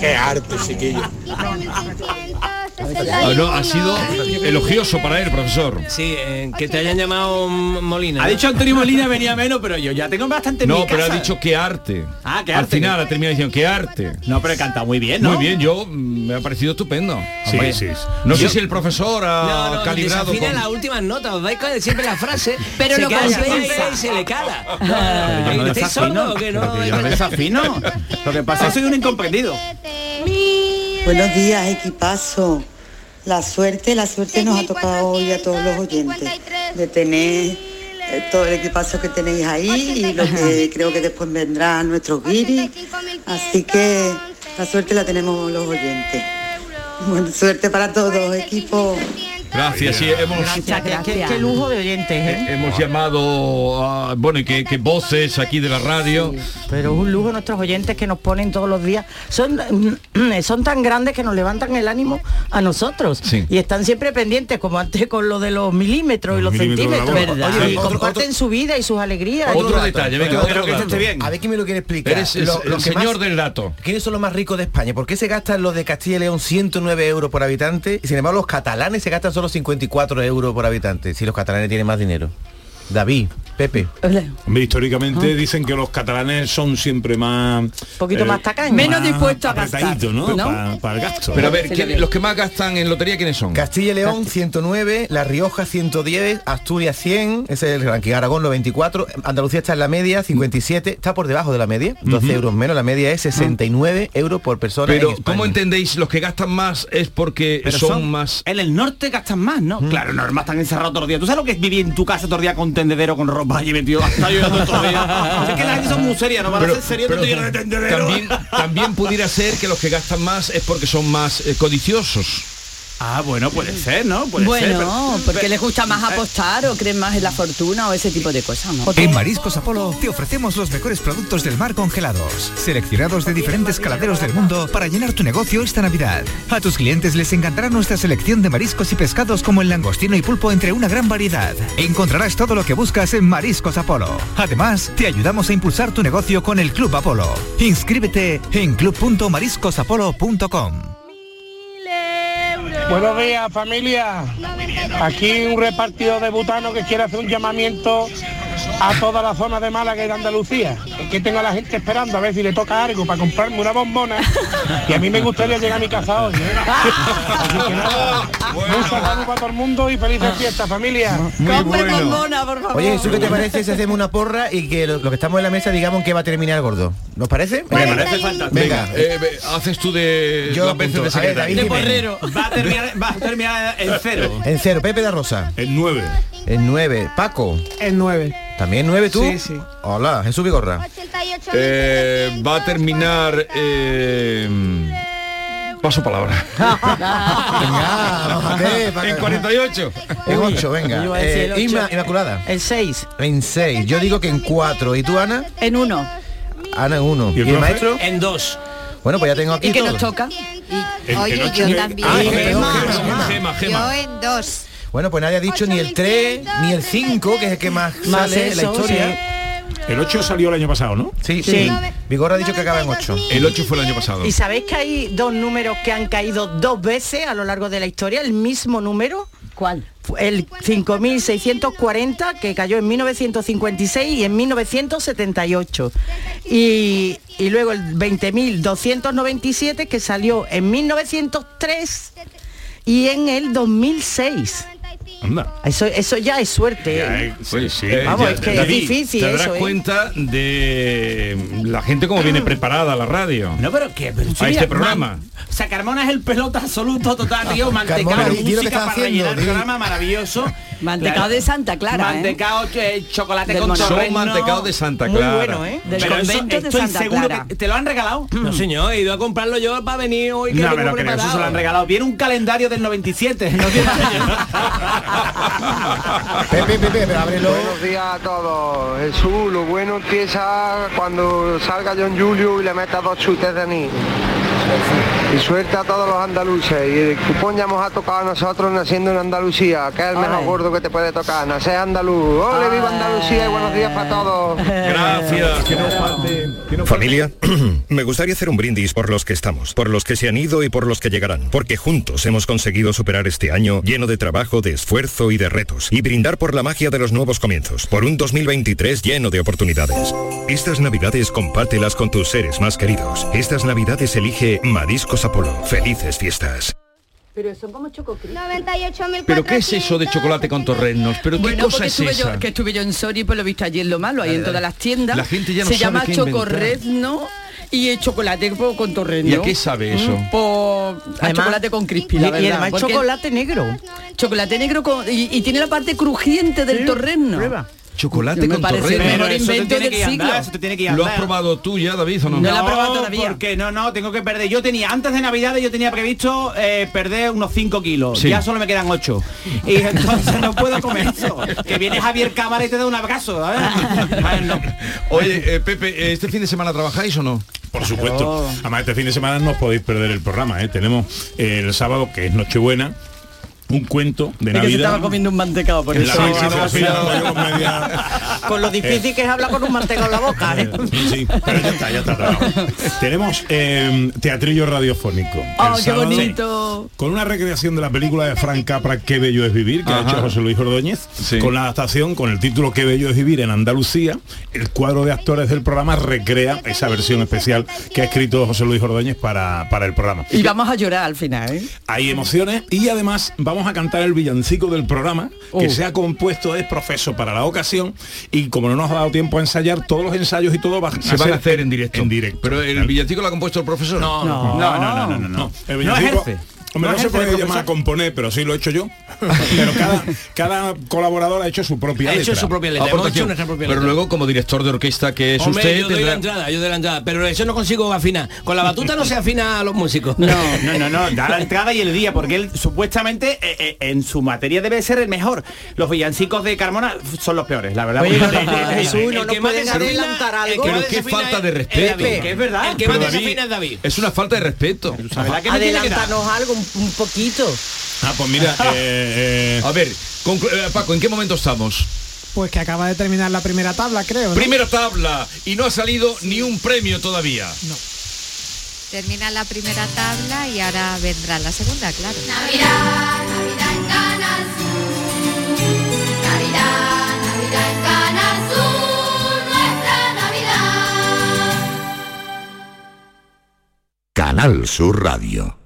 Qué arte, chiquillo. Ah, no, ha sido elogioso para él, profesor. Sí, eh, que te hayan llamado Molina. Ha dicho Antonio Molina venía menos, pero yo ya tengo bastante en No, mi pero ha dicho qué arte. Ah, qué Al arte. final ha terminado diciendo qué arte. No, pero he cantado muy bien, ¿no? Muy bien, yo mm, me ha parecido estupendo. Sí, Hombre, sí. No sé Yo- si el profesor ha No, no, calibrado desafina con- las últimas notas, os dais cuenta siempre la frase, Pero se lo queda compensa. siempre y se le cala. No ¿Estáis sordos o que no? que yo no desafino. Lo que pasa es que soy un incomprendido. Buenos días, equipazo. La suerte, la suerte nos ha tocado hoy a todos los oyentes de tener eh, todo el equipazo que tenéis ahí y lo que creo que después vendrá nuestros guiris. Así que la suerte la tenemos los oyentes. Bueno, suerte para todos, equipo. Gracias, sí, hemos, Gracias, qué, qué- qué lujo de oyentes, ¿eh? hemos llamado a, bueno, y que, que voces aquí de la radio. Pero es un lujo nuestros oyentes que nos ponen todos los días. Son, son tan grandes que nos levantan el ánimo a nosotros. Sí. Y están siempre pendientes, como antes con lo de los milímetros y los milímetros centímetros. Oye, y Otro- comparten otro- su vida y sus alegrías. Otro detalle, venga, Pero otro creo que dato. esté bien. A ver quién me lo quiere explicar. Eres el, Lo- el lo que señor más- del dato. ¿Quiénes son los más ricos de España? ¿Por qué se gastan los de Castilla y León 109 euros por habitante y sin embargo los catalanes se gastan solo 54 euros por habitante? Si los catalanes tienen más dinero. David, Pepe. Hombre, históricamente dicen que los catalanes son siempre más... Un poquito más tacaños. Menos dispuestos a gastar, ¿no? ¿no? Para el gasto. Pero a ver, ¿quién- los que más gastan en lotería, ¿quiénes son? Castilla y León 109, La Rioja 110, Asturias 100, ese es el ranking, Aragón 94, Andalucía está en la media 57, está por debajo de la media, 12 euros menos, la media es 69 euros por persona. Pero, en. ¿cómo entendéis? Los que gastan más es porque son, más... En el norte gastan más, ¿no? Claro, no, más están encerrados todos los días. ¿Tú sabes lo que es vivir en tu casa todo el día con tendedero, con ropa allí metido? Hasta llorando día. es que la gente son muy seria, no van Pero- a ser serios pero lleno de tendedero. también, también pudiera ser que los que gastan más es porque son más eh, codiciosos. Ah, bueno, puede ser, ¿no? Puede bueno, ser, pero- porque pero- les gusta más apostar o creen más en la fortuna o ese tipo de cosas, ¿no? En Mariscos Apolo te ofrecemos los mejores productos del mar congelados, seleccionados de diferentes caladeros del mundo para llenar tu negocio esta Navidad. A tus clientes les encantará nuestra selección de mariscos y pescados como el langostino y pulpo entre una gran variedad. Encontrarás todo lo que buscas en Mariscos Apolo. Además, te ayudamos a impulsar tu negocio con el Club Apolo. Inscríbete en club.mariscosapolo.com. Buenos días familia. Aquí un repartido de butano que quiere hacer un llamamiento a toda la zona de Málaga y de Andalucía. Es que tengo a la gente esperando a ver si le toca algo para comprarme una bombona. Y a mí me gustaría llegar a mi casa hoy. ¿eh? Así que nada, un saludo para todo el mundo y felices fiestas familia. Compre bombona, por favor. Oye, ¿eso qué te parece si hacemos una porra y que lo, lo que estamos en la mesa digamos que va a terminar el gordo? ¿Nos parece? Me parece fantástico. Venga. Eh, haces tú de Yo veces apunto. de secretario. David Jiménez. Va a terminar, va a terminar en cero. En cero, Pepe da Rosa. En nueve. En nueve. Paco. En nueve. ¿También nueve tú? Sí, sí. Hola, Jesús Vigorra. Eh, va a terminar... eh, paso palabra. Venga, en 48. En ocho, venga. Yo Eh, el Inmaculada. El 6. En seis. Yo digo que en cuatro. ¿Y tú, Ana? En uno. Ana en uno. ¿Y ¿Y el el, profe? maestro? En dos. Bueno, pues ya tengo aquí ¿Y qué nos toca? Y, En- oye, en yo también. Ah, Yo Gema, Gema, Gema, Gema. en dos. Bueno, pues nadie ha dicho ni el 3 ni el 5, que es el que más, Más sale en la historia. El 8 salió el año pasado, ¿no? Sí, Sí. sí. Vigorra ha dicho que acaba en 8. El 8 fue el año pasado. ¿Y sabéis que hay dos números que han caído dos veces a lo largo de la historia? El mismo número. ¿Cuál? El 5640 que cayó en 1956 y en 1978. Y, y luego el 20297 que salió en 1903 y en el 2006. Anda. Eso, eso ya es suerte. Ya, ¿eh? sí, Oye, sí. Vamos, ya- es que es difícil Te darás eso, ¿eh? cuenta de la gente como viene preparada a la radio. No, pero qué, pero A este programa. man- o sea, Carmona es el pelota absoluto total, tío. Mantecado, lo que música para rellenar el programa maravilloso. Mantecado Claro. de Santa Clara. Mantecado, eh, chocolate Del con torreno. mantecado de Santa Muy Clara. bueno, ¿eh? Del Pero eso convento de estoy Santa seguro Clara. que te lo han regalado. No señor, he ido a comprarlo yo para venir hoy que No, tengo pero eso se lo han regalado. Viene un calendario del 97. ¿no? Pepe, Pepe, pero ábrelo. Buenos días a todos. Jesús, lo bueno empieza cuando salga John Julio y le meta dos chutes de anís. Y suelta a todos los andaluces. Y el cupón ya nos ha tocado a nosotros naciendo en Andalucía, que es el mejor Ay. gordo que te puede tocar. Nacer andaluz. ¡Ole, viva Andalucía y buenos días para todos! Gracias, que no falte. que no falte. Familia, me gustaría hacer un brindis por los que estamos, por los que se han ido y por los que llegarán, porque juntos hemos conseguido superar este año lleno de trabajo, de esfuerzo y de retos, y brindar por la magia de los nuevos comienzos, por un 2023 lleno de oportunidades. Estas navidades compártelas con tus seres más queridos. Estas navidades elige Mariscos Apolo. Felices fiestas. Pero son como chococrisp. 98.400. ¿Pero qué es eso de chocolate con torrenos? ¿Pero qué Bueno, cosa es estuve esa? yo, que estuve yo en Sori, pues lo he visto allí en lo malo, ahí en todas las tiendas. La gente ya no Se sabe llama chocorrezno y el chocolate con torreno. ¿Y a qué sabe eso? Mm, po- a Además- chocolate con crispy, Y, la y verdad, además porque- chocolate negro. Chocolate negro con- y, y tiene la parte crujiente del torreno. Prueba. Chocolate Me con parece el torreno. mejor Eso te invento tiene del que andar, siglo. eso te tiene que ¿Lo has probado tú ya, David, o no? No lo he probado todavía. Porque no, no, tengo que perder. Yo tenía, antes de Navidades yo tenía previsto eh, perder unos 5 kilos. Sí. Ya solo me quedan 8. Y entonces no puedo comer eso. Que viene Javier Cámara y te da un abrazo. no. Oye, eh, Pepe, ¿este fin de semana trabajáis o no? Por supuesto. Además, este fin de semana no os podéis perder el programa. ¿eh? Tenemos eh, el sábado, que es Nochebuena, un cuento de Es que se Navidad. estaba comiendo un mantecado por eso. con lo difícil que es hablar con un mantecado en la boca, ¿eh? Sí, sí, pero ya está, ya está. Tenemos eh, teatrillo radiofónico. ¡Oh, qué sábado, bonito! Con una recreación de la película de Frank Capra, Qué bello es vivir, que ha hecho José Luis Ordóñez, Sí. con la adaptación con el título Qué bello es vivir en Andalucía. El cuadro de actores del programa recrea esa versión especial que ha escrito José Luis Ordóñez para, para el programa. Y vamos a llorar al final, ¿eh? Hay emociones y además vamos a cantar el villancico del programa que Oh. se ha compuesto es profeso para la ocasión y como no nos ha dado tiempo a ensayar todos los ensayos y todo va Se van a hacer en directo. en directo Pero el villancico lo ha compuesto el profesor. No, no, no, no, no, no, no. el No villancico- ejerce. Hombre, No no, se puede de llamar a componer, pero sí lo he hecho yo. Pero cada, cada colaborador ha hecho su propia Ha hecho su propia letra. Hemos Aportación. hecho nuestra propia Pero luego, como director de orquesta que es Hombre, usted, yo doy tendrá- la entrada, yo doy la entrada, pero eso no consigo afinar. Con la batuta no se afina a los músicos. No, no, no, no, da la entrada y el día, porque él supuestamente eh, eh, en su materia debe ser el mejor. Los villancicos de Carmona son los peores, la verdad. Oye, Jesús, el no que adelantar el algo. que Pero qué falta es- de es respeto. David, que es verdad. El que más desafina es David. Es una falta de respeto. Adelántanos algo, un, un poquito. Ah, pues mira, eh, eh, A ver, eh, Paco, ¿en qué momento estamos? Pues que acaba de terminar la primera tabla, creo. ¿no? Primera tabla y no ha salido ni un premio todavía. Termina la primera tabla y ahora vendrá la segunda, claro. Navidad, Navidad en Canal Sur. Navidad, Navidad en Canal Sur. Nuestra Navidad. Canal Sur Radio.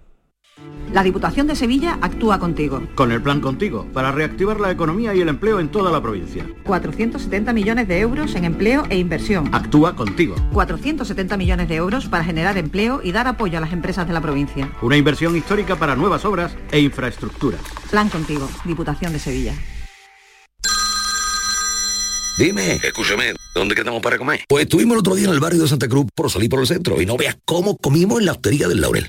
La Diputación de Sevilla actúa contigo. Con el plan contigo, para reactivar la economía y el empleo en toda la provincia. 470 millones de euros en empleo e inversión. Actúa contigo. 470 millones de euros para generar empleo y dar apoyo a las empresas de la provincia. Una inversión histórica para nuevas obras e infraestructuras. Plan contigo, Diputación de Sevilla. Dime, escúchame, ¿dónde quedamos para comer? Pues estuvimos el otro día en el barrio de Santa Cruz por salir por el centro y no veas cómo comimos en la hostería del Laurel.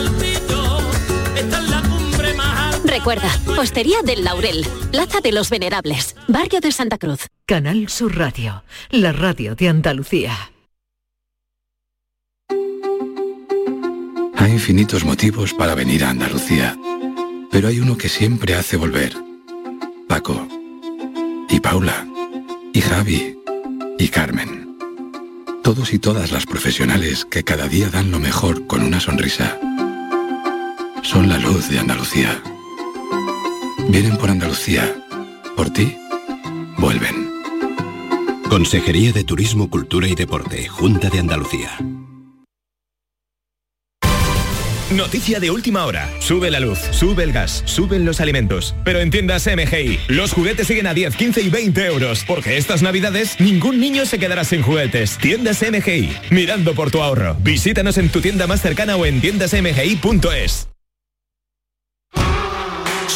Recuerda, Hostería del Laurel, Plaza de los Venerables, Barrio de Santa Cruz. Canal Sur Radio, la radio de Andalucía. Hay infinitos motivos para venir a Andalucía, pero hay uno que siempre hace volver. Paco, y Paula, y Javi, y Carmen. Todos y todas las profesionales que cada día dan lo mejor con una sonrisa. Son la luz de Andalucía. Vienen por Andalucía. Por ti, vuelven. Consejería de Turismo, Cultura y Deporte, Junta de Andalucía. Noticia de última hora. Sube la luz, sube el gas, suben los alimentos. Pero en tiendas MGI, los juguetes siguen a 10, 15 y 20 euros. Porque estas navidades ningún niño se quedará sin juguetes. Tiendas MGI, mirando por tu ahorro. Visítanos en tu tienda más cercana o en tiendasmgi.es.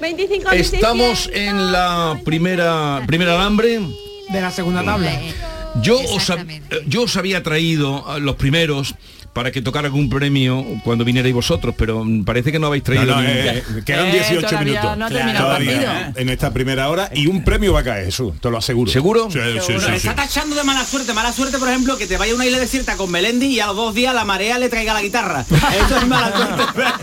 25 Estamos en la primera primera alambre de la segunda tabla. Yo os, eh, yo os había traído a los primeros para que tocara algún premio cuando vinierais vosotros, pero parece que no habéis traído No, no, eh, quedan 18 minutos. Todavía, en esta primera hora y un premio va a caer, Jesús, te lo aseguro. ¿Seguro? Sí, sí, Pero sí, sí. está tachando de mala suerte. Mala suerte, por ejemplo, que te vaya a una isla desierta con Melendi y a los dos días la marea le traiga la guitarra. Eso es mala suerte.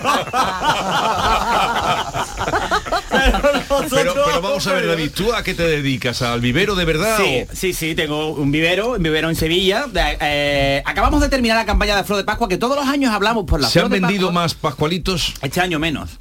Pero, pero vamos a ver, David, ¿tú a qué te dedicas? ¿Al vivero de verdad? Sí, o- sí, sí, tengo un vivero, un vivero en Sevilla. Eh, acabamos de terminar la campaña de Flor de Pascua, que todos los años hablamos por la ¿Se han vendido Pascua. más pascualitos? Este año menos.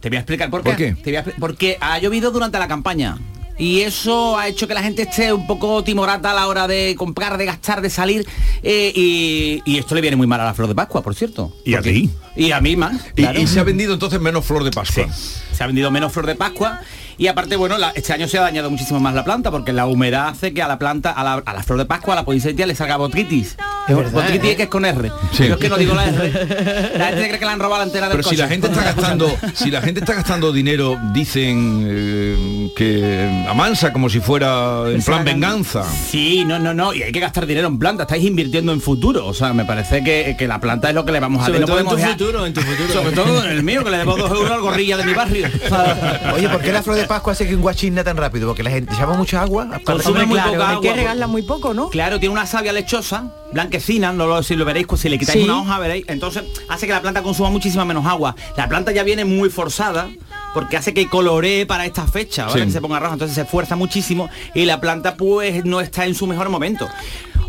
Te voy a explicar por qué. ¿Por qué? Te voy a expli- porque ha llovido durante la campaña. Y eso ha hecho que la gente esté un poco timorata a la hora de comprar, de gastar, de salir. eh, y, y esto le viene muy mal a la flor de Pascua, por cierto. ¿Y a ti? Y a mí más. Claro. y se ha vendido entonces menos flor de Pascua. Se ha vendido menos flor de Pascua Y aparte, bueno, la- este año se ha dañado muchísimo más la planta porque la humedad hace que a la planta, a la, a la flor de Pascua, a la poinsettia le salga botritis. Botritis ¿eh? que es con R. Sí. Yo es que no digo la R. La gente cree que la han robado la entera del Pero si coche. la gente está gastando, si la gente está gastando dinero, dicen eh, que amansa como si fuera en plan venganza. Sí, no, no, no, y hay que gastar dinero en planta, estáis invirtiendo en futuro, o sea, me parece que, que la planta es lo que le vamos a Sobre todo en tu futuro, en tu futuro. Sobre todo en el mío, que le debo dos euros al gorrilla de mi barrio. Oye, ¿por qué la flor de Pascua hace que un guachina tan rápido? Porque la gente echamos mucha agua. Consume muy poca agua. regarla muy poco, ¿no? Claro, tiene una savia lechosa, blanquecina, no lo si lo veréis, pues si le quitáis Sí. una hoja veréis, entonces hace que la planta consuma muchísima menos agua. La planta ya viene muy forzada porque hace que coloree para esta fecha, ¿vale? Sí. Que se ponga roja, entonces se esfuerza muchísimo y la planta pues no está en su mejor momento.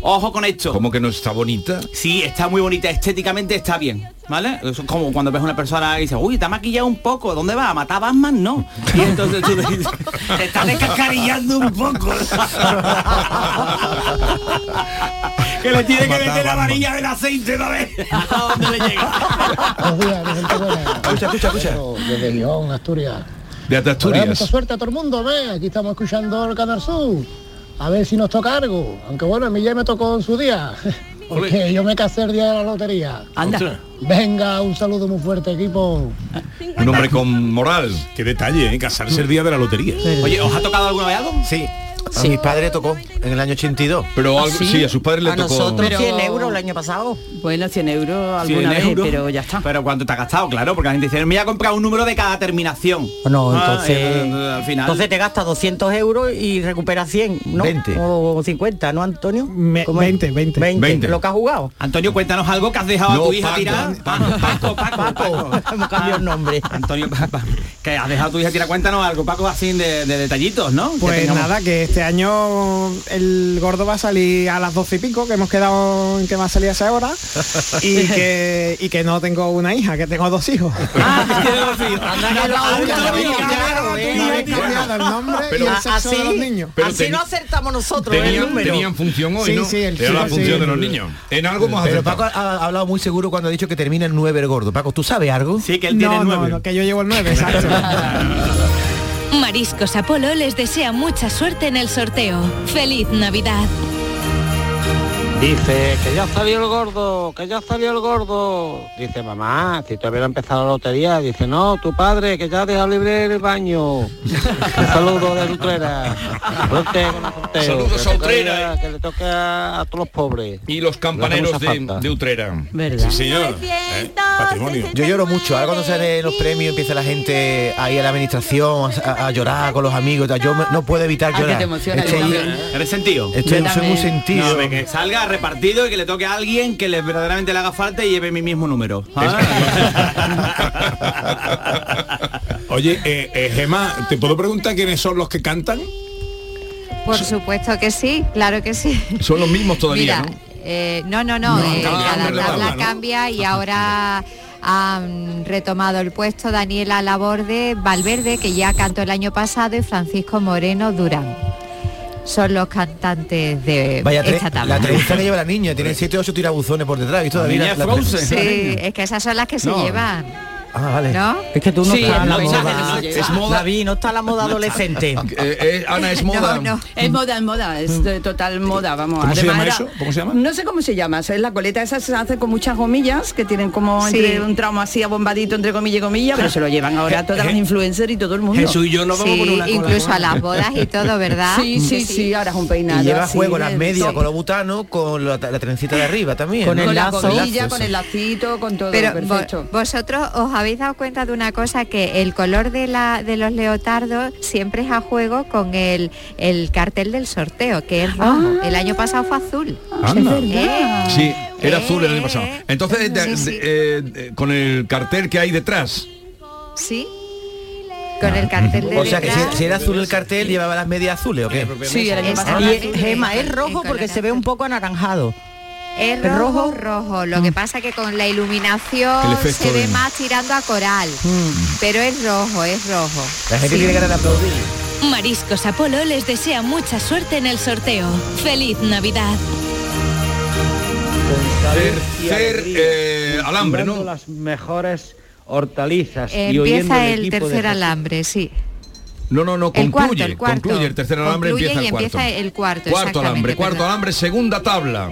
Ojo con esto. Como que no está bonita. Sí, está muy bonita, estéticamente está bien, ¿vale? Eso es como cuando ves a una persona y dices, uy, te ha maquillado un poco, ¿dónde va? ¿A matar a Batman? No. Y entonces tú dices, te está descascarillando un poco. que le tiene que meter la varilla del aceite, ¿no ves? ¿A dónde le llega? Escucha, escucha, escucha. Desde León, Asturias. De Hola, Asturias. mucha suerte a todo el mundo, ve. Aquí estamos escuchando el Canal Sur. A ver si nos toca algo. Aunque bueno, a mí ya me tocó en su día. Porque yo me casé el día de la lotería. Anda. Venga, un saludo muy fuerte, equipo. Un hombre con moral. Qué detalle, ¿eh? Casarse el día de la lotería. Oye, ¿os ha tocado alguna vez algo? Sí. A mi padre tocó en el año 82. Pero algo, sí, a sus padres le A tocó. nosotros Pero- 100 euros el año pasado. Bueno, 100 euros 100 alguna vez, euros. pero ya está. Pero ¿cuánto te ha gastado? Claro, porque la gente dice, me voy a comprar un número de cada terminación. No, Ah, entonces, eh, al final. entonces te gastas 200 euros y recuperas 100, ¿no? 20. O 50, ¿no, Antonio? Me- ¿Cómo es? 20, 20. 20, 20. lo que has jugado. Antonio, cuéntanos algo que has dejado No, a tu hija Paco, tirar. Ah, Paco, Paco, Paco. Hemos cambiado el nombre. Antonio, pa- pa- que has dejado a tu hija tirar. Cuéntanos algo, Paco, así de, de detallitos, ¿no? Pues nada, que este año el gordo va a salir a las 12 y pico, que hemos quedado en que va a salir a esa hora, y que, y que no tengo una hija, que tengo dos hijos. Ah, eh. No el nombre Pero- y el sexo de los niños. Pero así no acertamos nosotros el Tenían, número. tenían función hoy, Sí, ¿no? sí, el- Era la función sí. de los niños. En algo hemos Pero acertado. Paco ha, ha hablado muy seguro cuando ha dicho que termina en 9 el gordo. Paco, ¿tú sabes algo? Sí, que él tiene No, no, nueve. no, que yo llevo el 9, exacto. Mariscos Apolo les desea mucha suerte en el sorteo. ¡Feliz Navidad! Dice, que ya salió el gordo, que ya salió el gordo. Dice, mamá, si todavía no ha empezado la lotería. Dice, no, tu padre, que ya ha dejado libre el baño. Un saludo de Utrera. Saludos a Utrera. Que le toque a, a todos los pobres. Y los campaneros de, Utrera. ¿Verdad? Sí, señor. ¿eh? Patrimonio. Yo lloro mucho. Ahora cuando salen los premios empieza la gente ahí a la administración a, a llorar con los amigos. Yo me- no puedo evitar que llorar. te emociona, Estoy- yo. ¿Eres sentido? estoy- Yo soy muy sentido. No, hombre, que salga repartido y que le toque a alguien que le verdaderamente le haga falta y lleve mi mismo número. Ah. Oye, eh, eh, Gemma, ¿te puedo preguntar quiénes son los que cantan? Por supuesto que sí, claro que sí. Son los mismos todavía, Mira, ¿no? eh, no, no, no, No, eh, hombre, tabla tabla, ¿no? cambia y ahora han retomado el puesto Daniela Laborde Valverde, que ya cantó el año pasado, y Francisco Moreno Durán. Son los cantantes de Vaya tre- esta tabla. la trenza que lleva la niña, tiene 7 o 8 tirabuzones por detrás y todavía niña la-. Sí, es que esas son las que se No. llevan. Ah, vale. ¿No? Es que tú no Sí, estás en la no, moda. no, no, Es moda. David, no está la moda adolescente. Eh, eh, Ana, es moda. No, no. Es moda, es moda, es de total moda, vamos. ¿Cómo se Además llama era- eso? ¿Cómo se llama? No sé cómo se llama, es la coleta esa se hace con muchas gomillas que tienen como Sí. entre un tramo así abombadito entre comilla y comilla, pero se lo llevan ahora todas las influencers y todo el mundo. Jesús y yo nos vamos Sí, con una cola. incluso a las bodas y todo, ¿verdad? Sí, sí, sí, ahora es un peinado. Y lleva así juego las medias con los butanos, con la, la trencita de arriba también. Con ¿no? el con la comilla, con el lacito, con todo Pero perfecto. vosotros os habéis dado cuenta de una cosa que el color de la de los leotardos siempre es a juego con el, el cartel del sorteo, que es rojo. Ah. el año pasado fue azul. Anda. Eh, Sí, era Eh, azul el año pasado. Entonces, de- sí, de- sí. eh, de- con el cartel que hay detrás. Sí. Con el cartel de O sea que si, si era azul el cartel, llevaba las medias azules o qué? Sí, el año pasado. Y es- Gema, es rojo porque se ve un poco anaranjado. Es ¿Es rojo, rojo? rojo. Lo que pasa que con la iluminación se ve de- más tirando a coral. Pero es rojo, es rojo. La gente Sí. tiene ganas de aplaudir. Mariscos Apolo les desea mucha suerte en el sorteo. ¡Feliz Navidad! Tercer eh, alambre, ¿no? las mejores hortalizas y oyendo Empieza el el equipo de tercer alambre, sí. No, no, no, El cuarto, concluye, el cuarto. concluye el tercer alambre, Concluye empieza y el cuarto. empieza el cuarto, Cuarto exactamente, alambre, cuarto alambre, segunda tabla.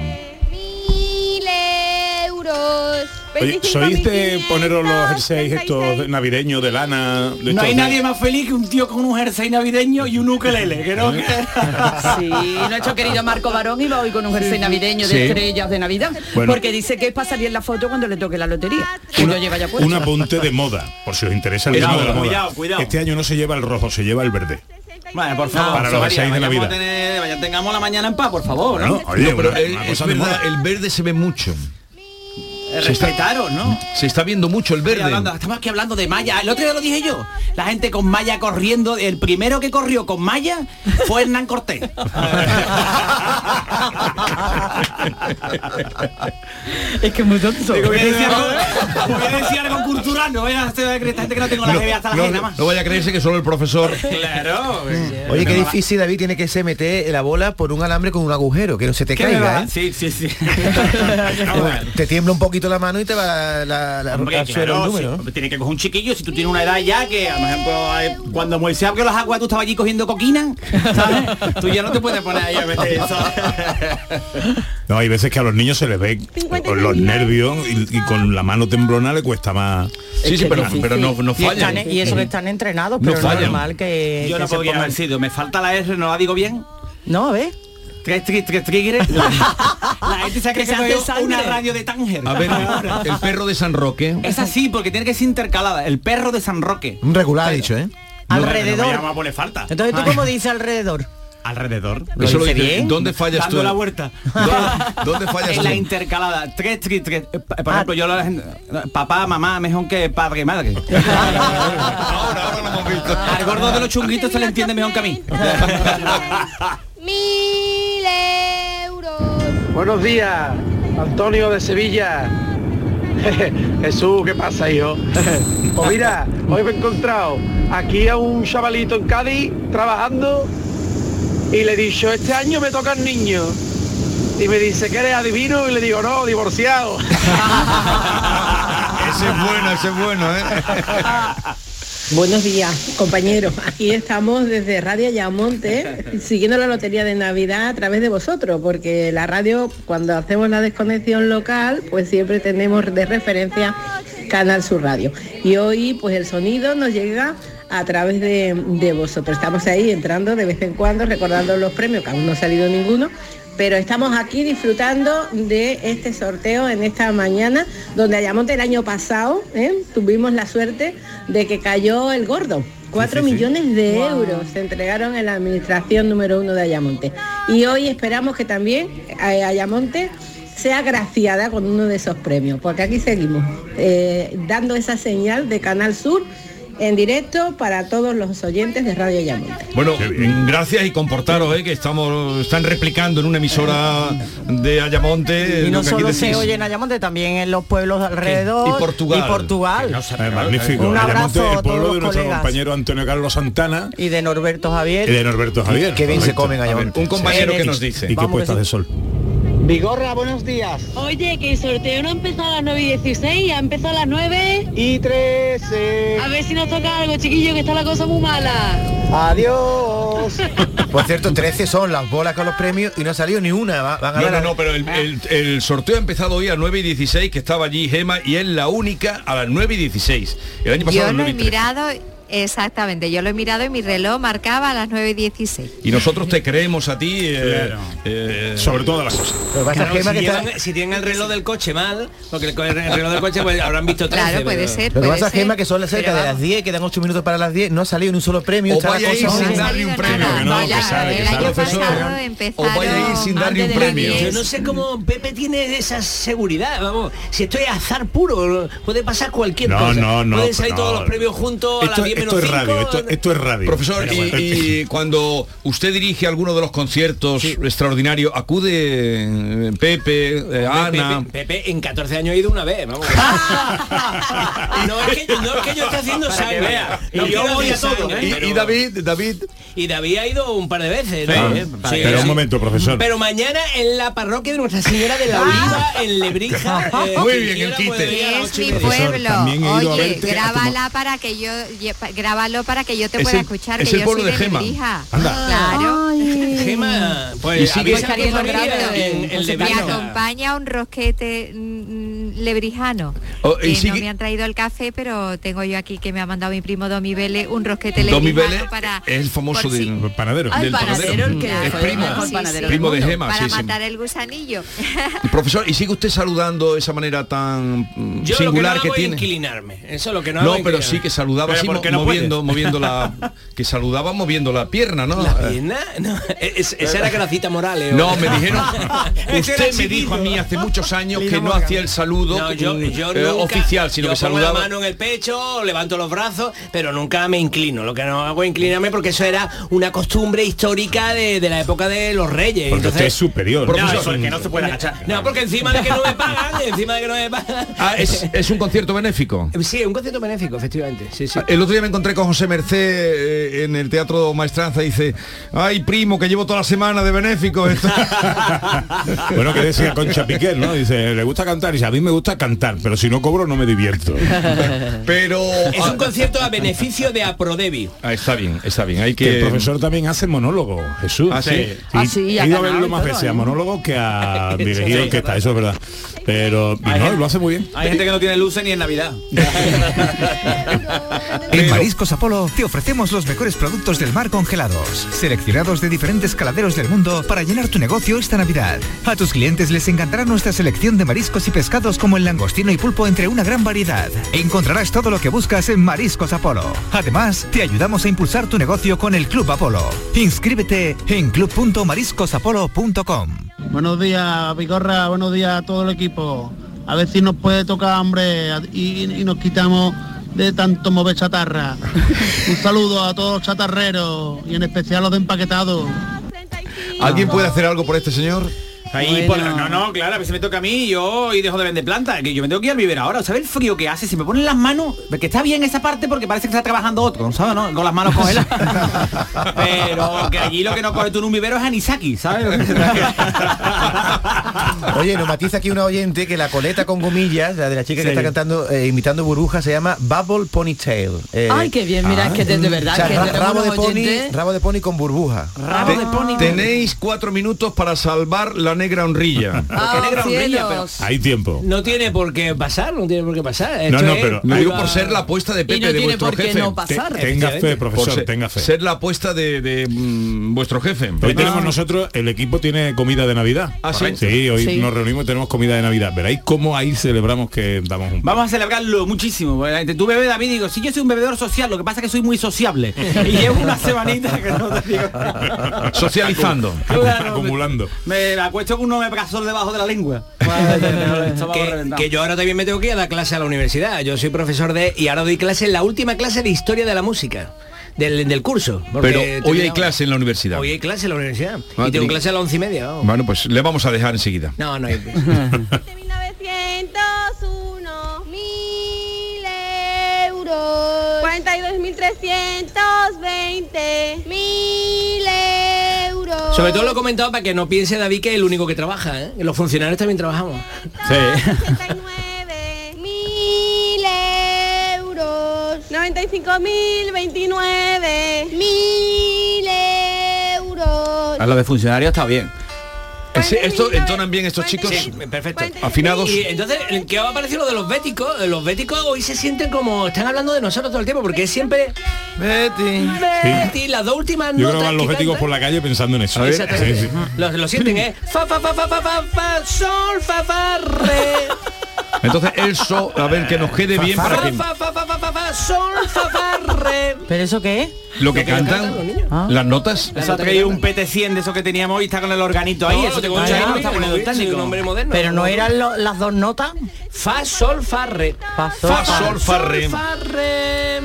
Euros. Oye, 25 ¿sois de poneros los jerseys estos navideños de lana? de No hay de- nadie más feliz que un tío con un jersey navideño y un ukelele, que no que- Sí, nuestro querido Marco Barón iba hoy con un jersey navideño de Sí. estrellas de Navidad, Bueno. porque dice que es para salir en la foto cuando le toque la lotería. No lleva ya. Un apunte de moda, por si os interesa el Cuidado, tema de la moda. cuidado, cuidado. Este año no se lleva el rojo, se lleva el verde. Bueno, por favor, Para los María, jerseys de vayamos Navidad. a tener- vaya, tengamos la mañana en paz, por favor, ¿no? Bueno, oye, No, pero una- eh, una es verdad, el verde se ve mucho. Se está- Respetaros, ¿no? Se está viendo mucho el Estoy verde. hablando- estamos aquí hablando de malla. El otro día lo dije yo. La gente con malla corriendo. El primero que corrió con malla fue Hernán Cortés. es que es muy tonto. Digo, voy a decir algo, voy a decir algo cultural. No vaya a hacer esta gente que no tengo la No, GB hasta la no, G nada más. no vaya a creerse que solo el profesor. Claro. Oye, qué difícil, David, tiene que ser meter la bola por un alambre con un agujero, que no se te ¿Qué me caiga? ¿eh? Sí, sí, sí. Te tiembla un poquito la mano y te va la, la, la- Hombre, al suelo claro, el número, sí, ¿no? Tiene que coger un chiquillo, si tú tienes una edad ya que, a lo ejemplo, eh, cuando Moisés abrió las aguas, tú estabas allí cogiendo coquina, ¿sabes? tú ya no te puedes poner ahí a meter eso. No, hay veces que a los niños se les ve con los nervios y, y con la mano temblona le cuesta más. Sí, sí, pero, pero no, no Y, están- fallan. y eso que están entrenados, No pero es fallan. normal que, Yo que no podría haber sido, me falta la R, no la digo bien. No, a ver. Tres, tres, tres, tigres. La, la gente se ha Que se una radio de Tánger. A ver, el perro de San Roque. Es así, porque tiene que ser intercalada. El perro de San Roque. Un regular, ha dicho, ¿eh? Alrededor. No me poner falta. Entonces tú Ay. cómo dices alrededor. Alrededor. Eso lo dice bien. ¿Dónde fallas Dando tú? la vuelta. ¿Dónde, dónde fallas en tú? la intercalada. Tres, tres, tres. Eh, Por Ah. ejemplo, yo la gente- papá, mamá, mejor que padre y madre. Al gordo de los chunguitos se le entiende mejor que a mí. Mil euros. Buenos días, Antonio de Sevilla. Jesús, ¿qué pasa, hijo? Pues mira, hoy me he encontrado aquí a un chavalito en Cádiz trabajando y le he dicho, este año me tocan niños. Y me dice que eres adivino y le digo, no, divorciado. Ese es bueno, ese es bueno, ¿eh? Buenos días, compañeros. Aquí estamos desde Radio Ayamonte, siguiendo la lotería de Navidad a través de vosotros, porque la radio, cuando hacemos la desconexión local, pues siempre tenemos de referencia Canal Sur Radio. Y hoy, pues el sonido nos llega a través de, de vosotros. Estamos ahí entrando de vez en cuando, recordando los premios, que aún no ha salido ninguno, pero estamos aquí disfrutando de este sorteo en esta mañana, donde Ayamonte el año pasado ¿eh? tuvimos la suerte de que cayó el gordo. 4 millones de euros se entregaron en la administración número uno de Ayamonte. Y hoy esperamos que también eh, Ayamonte sea graciada con uno de esos premios, porque aquí seguimos eh, dando esa señal de Canal Sur en directo para todos los oyentes de Radio Ayamonte. Bueno, mm, gracias y comportaros, ¿eh? que estamos están replicando en una emisora de Ayamonte. Y no solo se oye en Ayamonte, también en los pueblos de alrededor. Y Portugal. Y Portugal. Eh, magnífico. Un Ayamonte, abrazo el a todos pueblo de nuestro colegas. compañero Antonio Carlos Santana Y de Norberto Javier. y de Norberto Javier. Qué bien se comen Ayamonte. Un compañero Sí. que nos dice. ¿Y qué puestas que de sol? Vigorra, buenos días. Oye, que el sorteo no ha empezado a las 9 y 16, ha empezado a las 9. Y 13. A ver si nos toca algo, chiquillo, que está la cosa muy mala. Adiós. Por cierto, 13 son las bolas con los premios y no ha salido ni una. Va- Van a No, dar no, a- no, pero el, el- el sorteo ha empezado hoy a 9 y 16, que estaba allí Gema, y es la única a las 9 y 16. El año pasado a Yo las lo 9 he y 13. mirado, exactamente, yo lo he mirado y mi reloj marcaba a las 9 y 16. Y nosotros te creemos a ti eh, Claro. eh, Sobre todas las cosas. Claro, si, llevan- si tienen el reloj del coche mal, porque el, reloj del coche pues, habrán visto 13. Claro, puede pero- ser, puede pasa. Gema que son las cerca Pero de las vamos. 10, quedan 8 minutos para las 10, no ha salido ni un solo premio. O vaya a ir cosa- sin No darle un premio, nada. que no, Vaya, que sale, que año profesor. O vaya a ir sin darle un premio. 10. Yo no sé cómo Pepe tiene esa seguridad, vamos. Si esto es azar puro, puede pasar cualquier No, cosa. no, no, Pueden salir no. todos los premios juntos a las 10 esto menos es radio, 5. esto, esto es radio. Profesor, Pero y, bueno. y cuando usted dirige alguno de los conciertos extraordinarios, acude eh, Pepe, eh, Ana. Pepe, Pepe en 14 años ha ido una vez, vamos. no, es que, no es que yo esté haciendo sangre. vea. No Y yo voy a todo, sangre, ¿eh? Y, y David, David. Y David ha ido un par de veces, ¿no? Ah, Eh, para pero que- un momento, profesor. Pero mañana en la parroquia de Nuestra Señora de la Oliva, en Lebrija. eh, Muy bien, el las Es mi. Profesor, pueblo. he Oye, verte a grábala para que yo pa- grábalo para que yo te Es pueda el- escuchar, es que el yo pueblo soy de Gema. Lebrija. Anda. Claro. Gema, Y pues sigue- avisa a tu familia en, en Me Lebrija. acompaña un rosquete mm, lebrijano. Oh, y sigue- no me han traído el café, pero tengo yo aquí que me ha mandado mi primo Domi Vélez un rosquete Domi lebrijano Vélez para es el famoso del panadero. Ah, el del panadero, el que es fue el primo, mejor panadero primo de. Gema, para sí, sí. matar el gusanillo. Profesor, ¿y sigue usted saludando de esa manera tan Yo singular lo que, no hago tiene? inclinarme. Eso es lo que no, No, hago pero sí que saludaba Pero así, ¿por mo- qué no moviendo, puedes? moviendo la que saludaba moviendo la pierna, ¿no? ¿La pierna? No, es- esa era Gracita Morales. No, me dijeron, usted me dijo a mí hace muchos años que no hacía el saludo No, yo, yo eh, nunca- oficial, sino yo que pongo saludaba. la mano en el pecho, levanto los brazos, pero nunca me inclino. Lo que no hago es inclinarme porque eso era una costumbre histórica de, de la época de los reyes. Porque usted es superior. No, porque no se puede agachar. No, porque encima de que no me pagan, encima de que no me pagan. Ah, es, es un concierto benéfico. Sí, un concierto benéfico, efectivamente. Sí, sí. El otro día me encontré con José Merced eh, en el Teatro Maestranza y dice, ay primo, que llevo toda la semana de benéfico. esto". Bueno, que decía Concha Piquer, ¿no? Dice, le gusta cantar y dice, a mí me gusta cantar, pero si no cobro no me divierto. pero Es un concierto a beneficio de Aprodevi. Ah, está bien, está bien. Hay Que que el profesor también hace monólogo, Jesús. Ah, ¿sí? Ah, sí, he ha ido a verlo más veces a ¿eh? monólogo que a Eso dirigir sí, orquesta, eso es verdad. Pero y no, gente- lo hace muy bien. Hay gente que no tiene luces ni en Navidad. En Mariscos Apolo te ofrecemos los mejores productos del mar congelados, seleccionados de diferentes caladeros del mundo para llenar tu negocio esta Navidad. A tus clientes les encantará nuestra selección de mariscos y pescados como el langostino y pulpo entre una gran variedad. Encontrarás todo lo que buscas en Mariscos Apolo. Además, te ayudamos a impulsar tu negocio con el Club Apolo. Inscríbete en club.mariscosapolo.com. Buenos días, Pigorra, buenos días a todo el equipo. A ver si nos puede tocar hambre y, y nos quitamos de tanto mover chatarra. Un saludo a todos los chatarreros y en especial a los de empaquetados. ¿Alguien puede hacer algo por este señor? Ahí, por- no, no, claro, a si me toca a mí yo y dejo de vender planta, que yo me tengo que ir al vivir ahora. ¿Sabes el frío que hace? Si me ponen las manos, que está bien esa parte porque parece que está trabajando otro, ¿sabes? No? Con las manos congeladas. Pero que allí lo que no coge tú en un vivero es anisaki, ¿sabes? Oye, nos matiza aquí una oyente que la coleta con gomillas, la de la chica que Sí. está cantando, eh, imitando burbuja, se llama Bubble Ponytail. Eh, Ay, qué bien, mira, es que de, de verdad o sea, que ra- rabo, de pony, rabo de pony con burbuja. Rabo de pony. Tenéis cuatro minutos para salvar la negra honrilla. Ah, negra honrilla, pero- Hay tiempo. No tiene por qué pasar, no tiene por qué pasar. No, Esto no, es- pero digo por ser la apuesta de Pepe, Y no de tiene vuestro por qué jefe. no pasar. Te- tenga fe, profesor, ser- tenga fe. Ser la apuesta de, de, mm, vuestro jefe. Hoy tenemos nosotros, el equipo tiene comida de Navidad. Ah, ¿sí? Sí, hoy Sí. nos reunimos y tenemos comida de Navidad. Veréis cómo ahí celebramos que damos un Vamos a celebrarlo muchísimo. porque Tú bebes, David, digo, si yo soy un bebedor social, lo que pasa es que soy muy sociable. y llevo una semanita que no te digo. Socializando. Acumulando. Me acuesto con un omeprazol debajo de la lengua. que, que yo ahora también me tengo que ir a dar clase a la universidad. Yo soy profesor de y ahora doy clase en la última clase de historia de la música. Del, del curso. Pero hoy hay clase en la universidad. Hoy hay clase en la universidad. Ah, y tengo tiene- clase a las once y media. Bueno, pues le vamos a dejar enseguida. No, no hay. 901 mil euros 42.320 mil Sobre todo lo he comentado para que no piense David que es el único que trabaja. ¿eh? Los funcionarios también trabajamos. Sí. mil euros 95.029 mil euros A lo de funcionario está bien. Ese- ¿Esto entonan bien estos chicos? Sí, perfecto. Afinados. Y entonces, ¿qué va a parecer lo de los béticos? Los béticos hoy se sienten como, están hablando de nosotros todo el tiempo, porque es siempre... Betty. Betty, las dos últimas Yo creo notas que van los que béticos cantan- por la calle pensando en eso. Sí, sí. Lo, lo sienten, ¿eh? Fa, fa, fa, fa, fa, fa, fa, sol, fa, fa, re. Entonces eso, a ver, que nos quede bien para que Fa, fa, fa, fa, fa, fa, sol, fa, fa, re. ¿Pero eso qué es? lo que Lo que cantan niños. las notas. Eso ha traído un PT100 de eso que teníamos y está con el organito ahí. No, eso te el. Pero no eran lo- las dos notas. Fa, sol, fa, re. Fa, Fa, sol, fa, re. fa, re.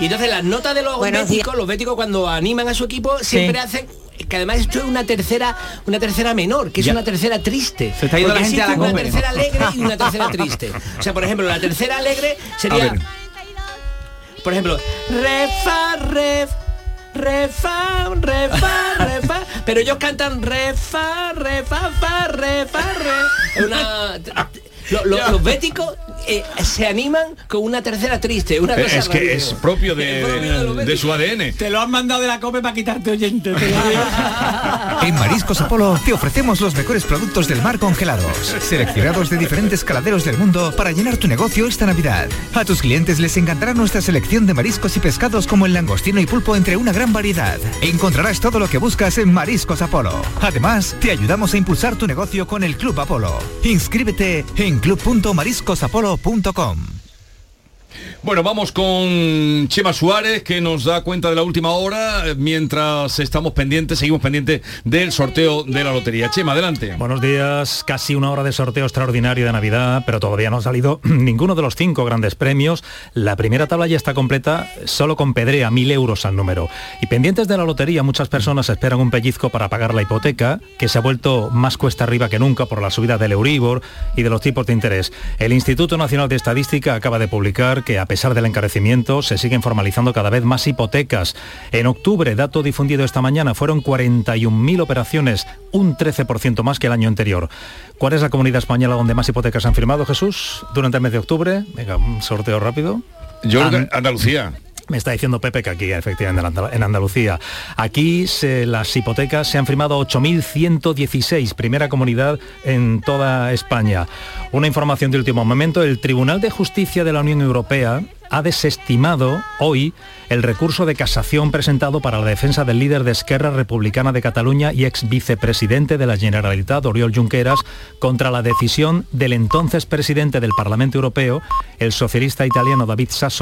Y entonces las notas de los béticos, los béticos cuando animan a su equipo siempre Sí. hacen que además esto es una tercera una tercera menor que es Ya. una tercera triste. Se está yendo la gente a la una tercera alegre y una tercera triste. O sea por ejemplo la tercera alegre sería por ejemplo re fa re re fa re fa re fa pero ellos cantan re fa re fa fa re. Es una lo- lo- los béticos eh, se animan con una tercera triste. Una cosa Es que rara. es propio de, de su ADN. Te lo han mandado de la COPE para quitarte oyente. En Mariscos Apolo te ofrecemos los mejores productos del mar congelados, seleccionados de diferentes caladeros del mundo para llenar tu negocio esta Navidad. A tus clientes les encantará nuestra selección de mariscos y pescados como el langostino y pulpo entre una gran variedad. Encontrarás todo lo que buscas en Mariscos Apolo. Además, te ayudamos a impulsar tu negocio con el Club Apolo. Inscríbete en club.mariscosapolo.com. Bueno, vamos con Chema Suárez, que nos da cuenta de la última hora, mientras estamos pendientes, seguimos pendientes del sorteo de la lotería. Chema, adelante. Buenos días, casi una hora de sorteo extraordinario de Navidad, pero todavía no ha salido ninguno de los cinco grandes premios. La primera tabla ya está completa, solo con Pedrea, mil euros al número. Y pendientes de la lotería, muchas personas esperan un pellizco para pagar la hipoteca, que se ha vuelto más cuesta arriba que nunca por la subida del Euribor y de los tipos de interés. El Instituto Nacional de Estadística acaba de publicar que a pesar del encarecimiento se siguen formalizando cada vez más hipotecas. En octubre, dato difundido esta mañana, fueron 41.000 operaciones, un 13% más que el año anterior. ¿Cuál es la comunidad española donde más hipotecas han firmado, Jesús, durante el mes de octubre? Venga, un sorteo rápido. Yo creo que Andalucía. Me está diciendo Pepe que aquí, efectivamente, en Andal- en Andalucía. Aquí se- las hipotecas se han firmado 8.116, primera comunidad en toda España. Una información de último momento, el Tribunal de Justicia de la Unión Europea ha desestimado hoy el recurso de casación presentado para la defensa del líder de Esquerra Republicana de Cataluña y ex vicepresidente de la Generalitat, Oriol Junqueras, contra la decisión del entonces presidente del Parlamento Europeo, el socialista italiano David Sassoli,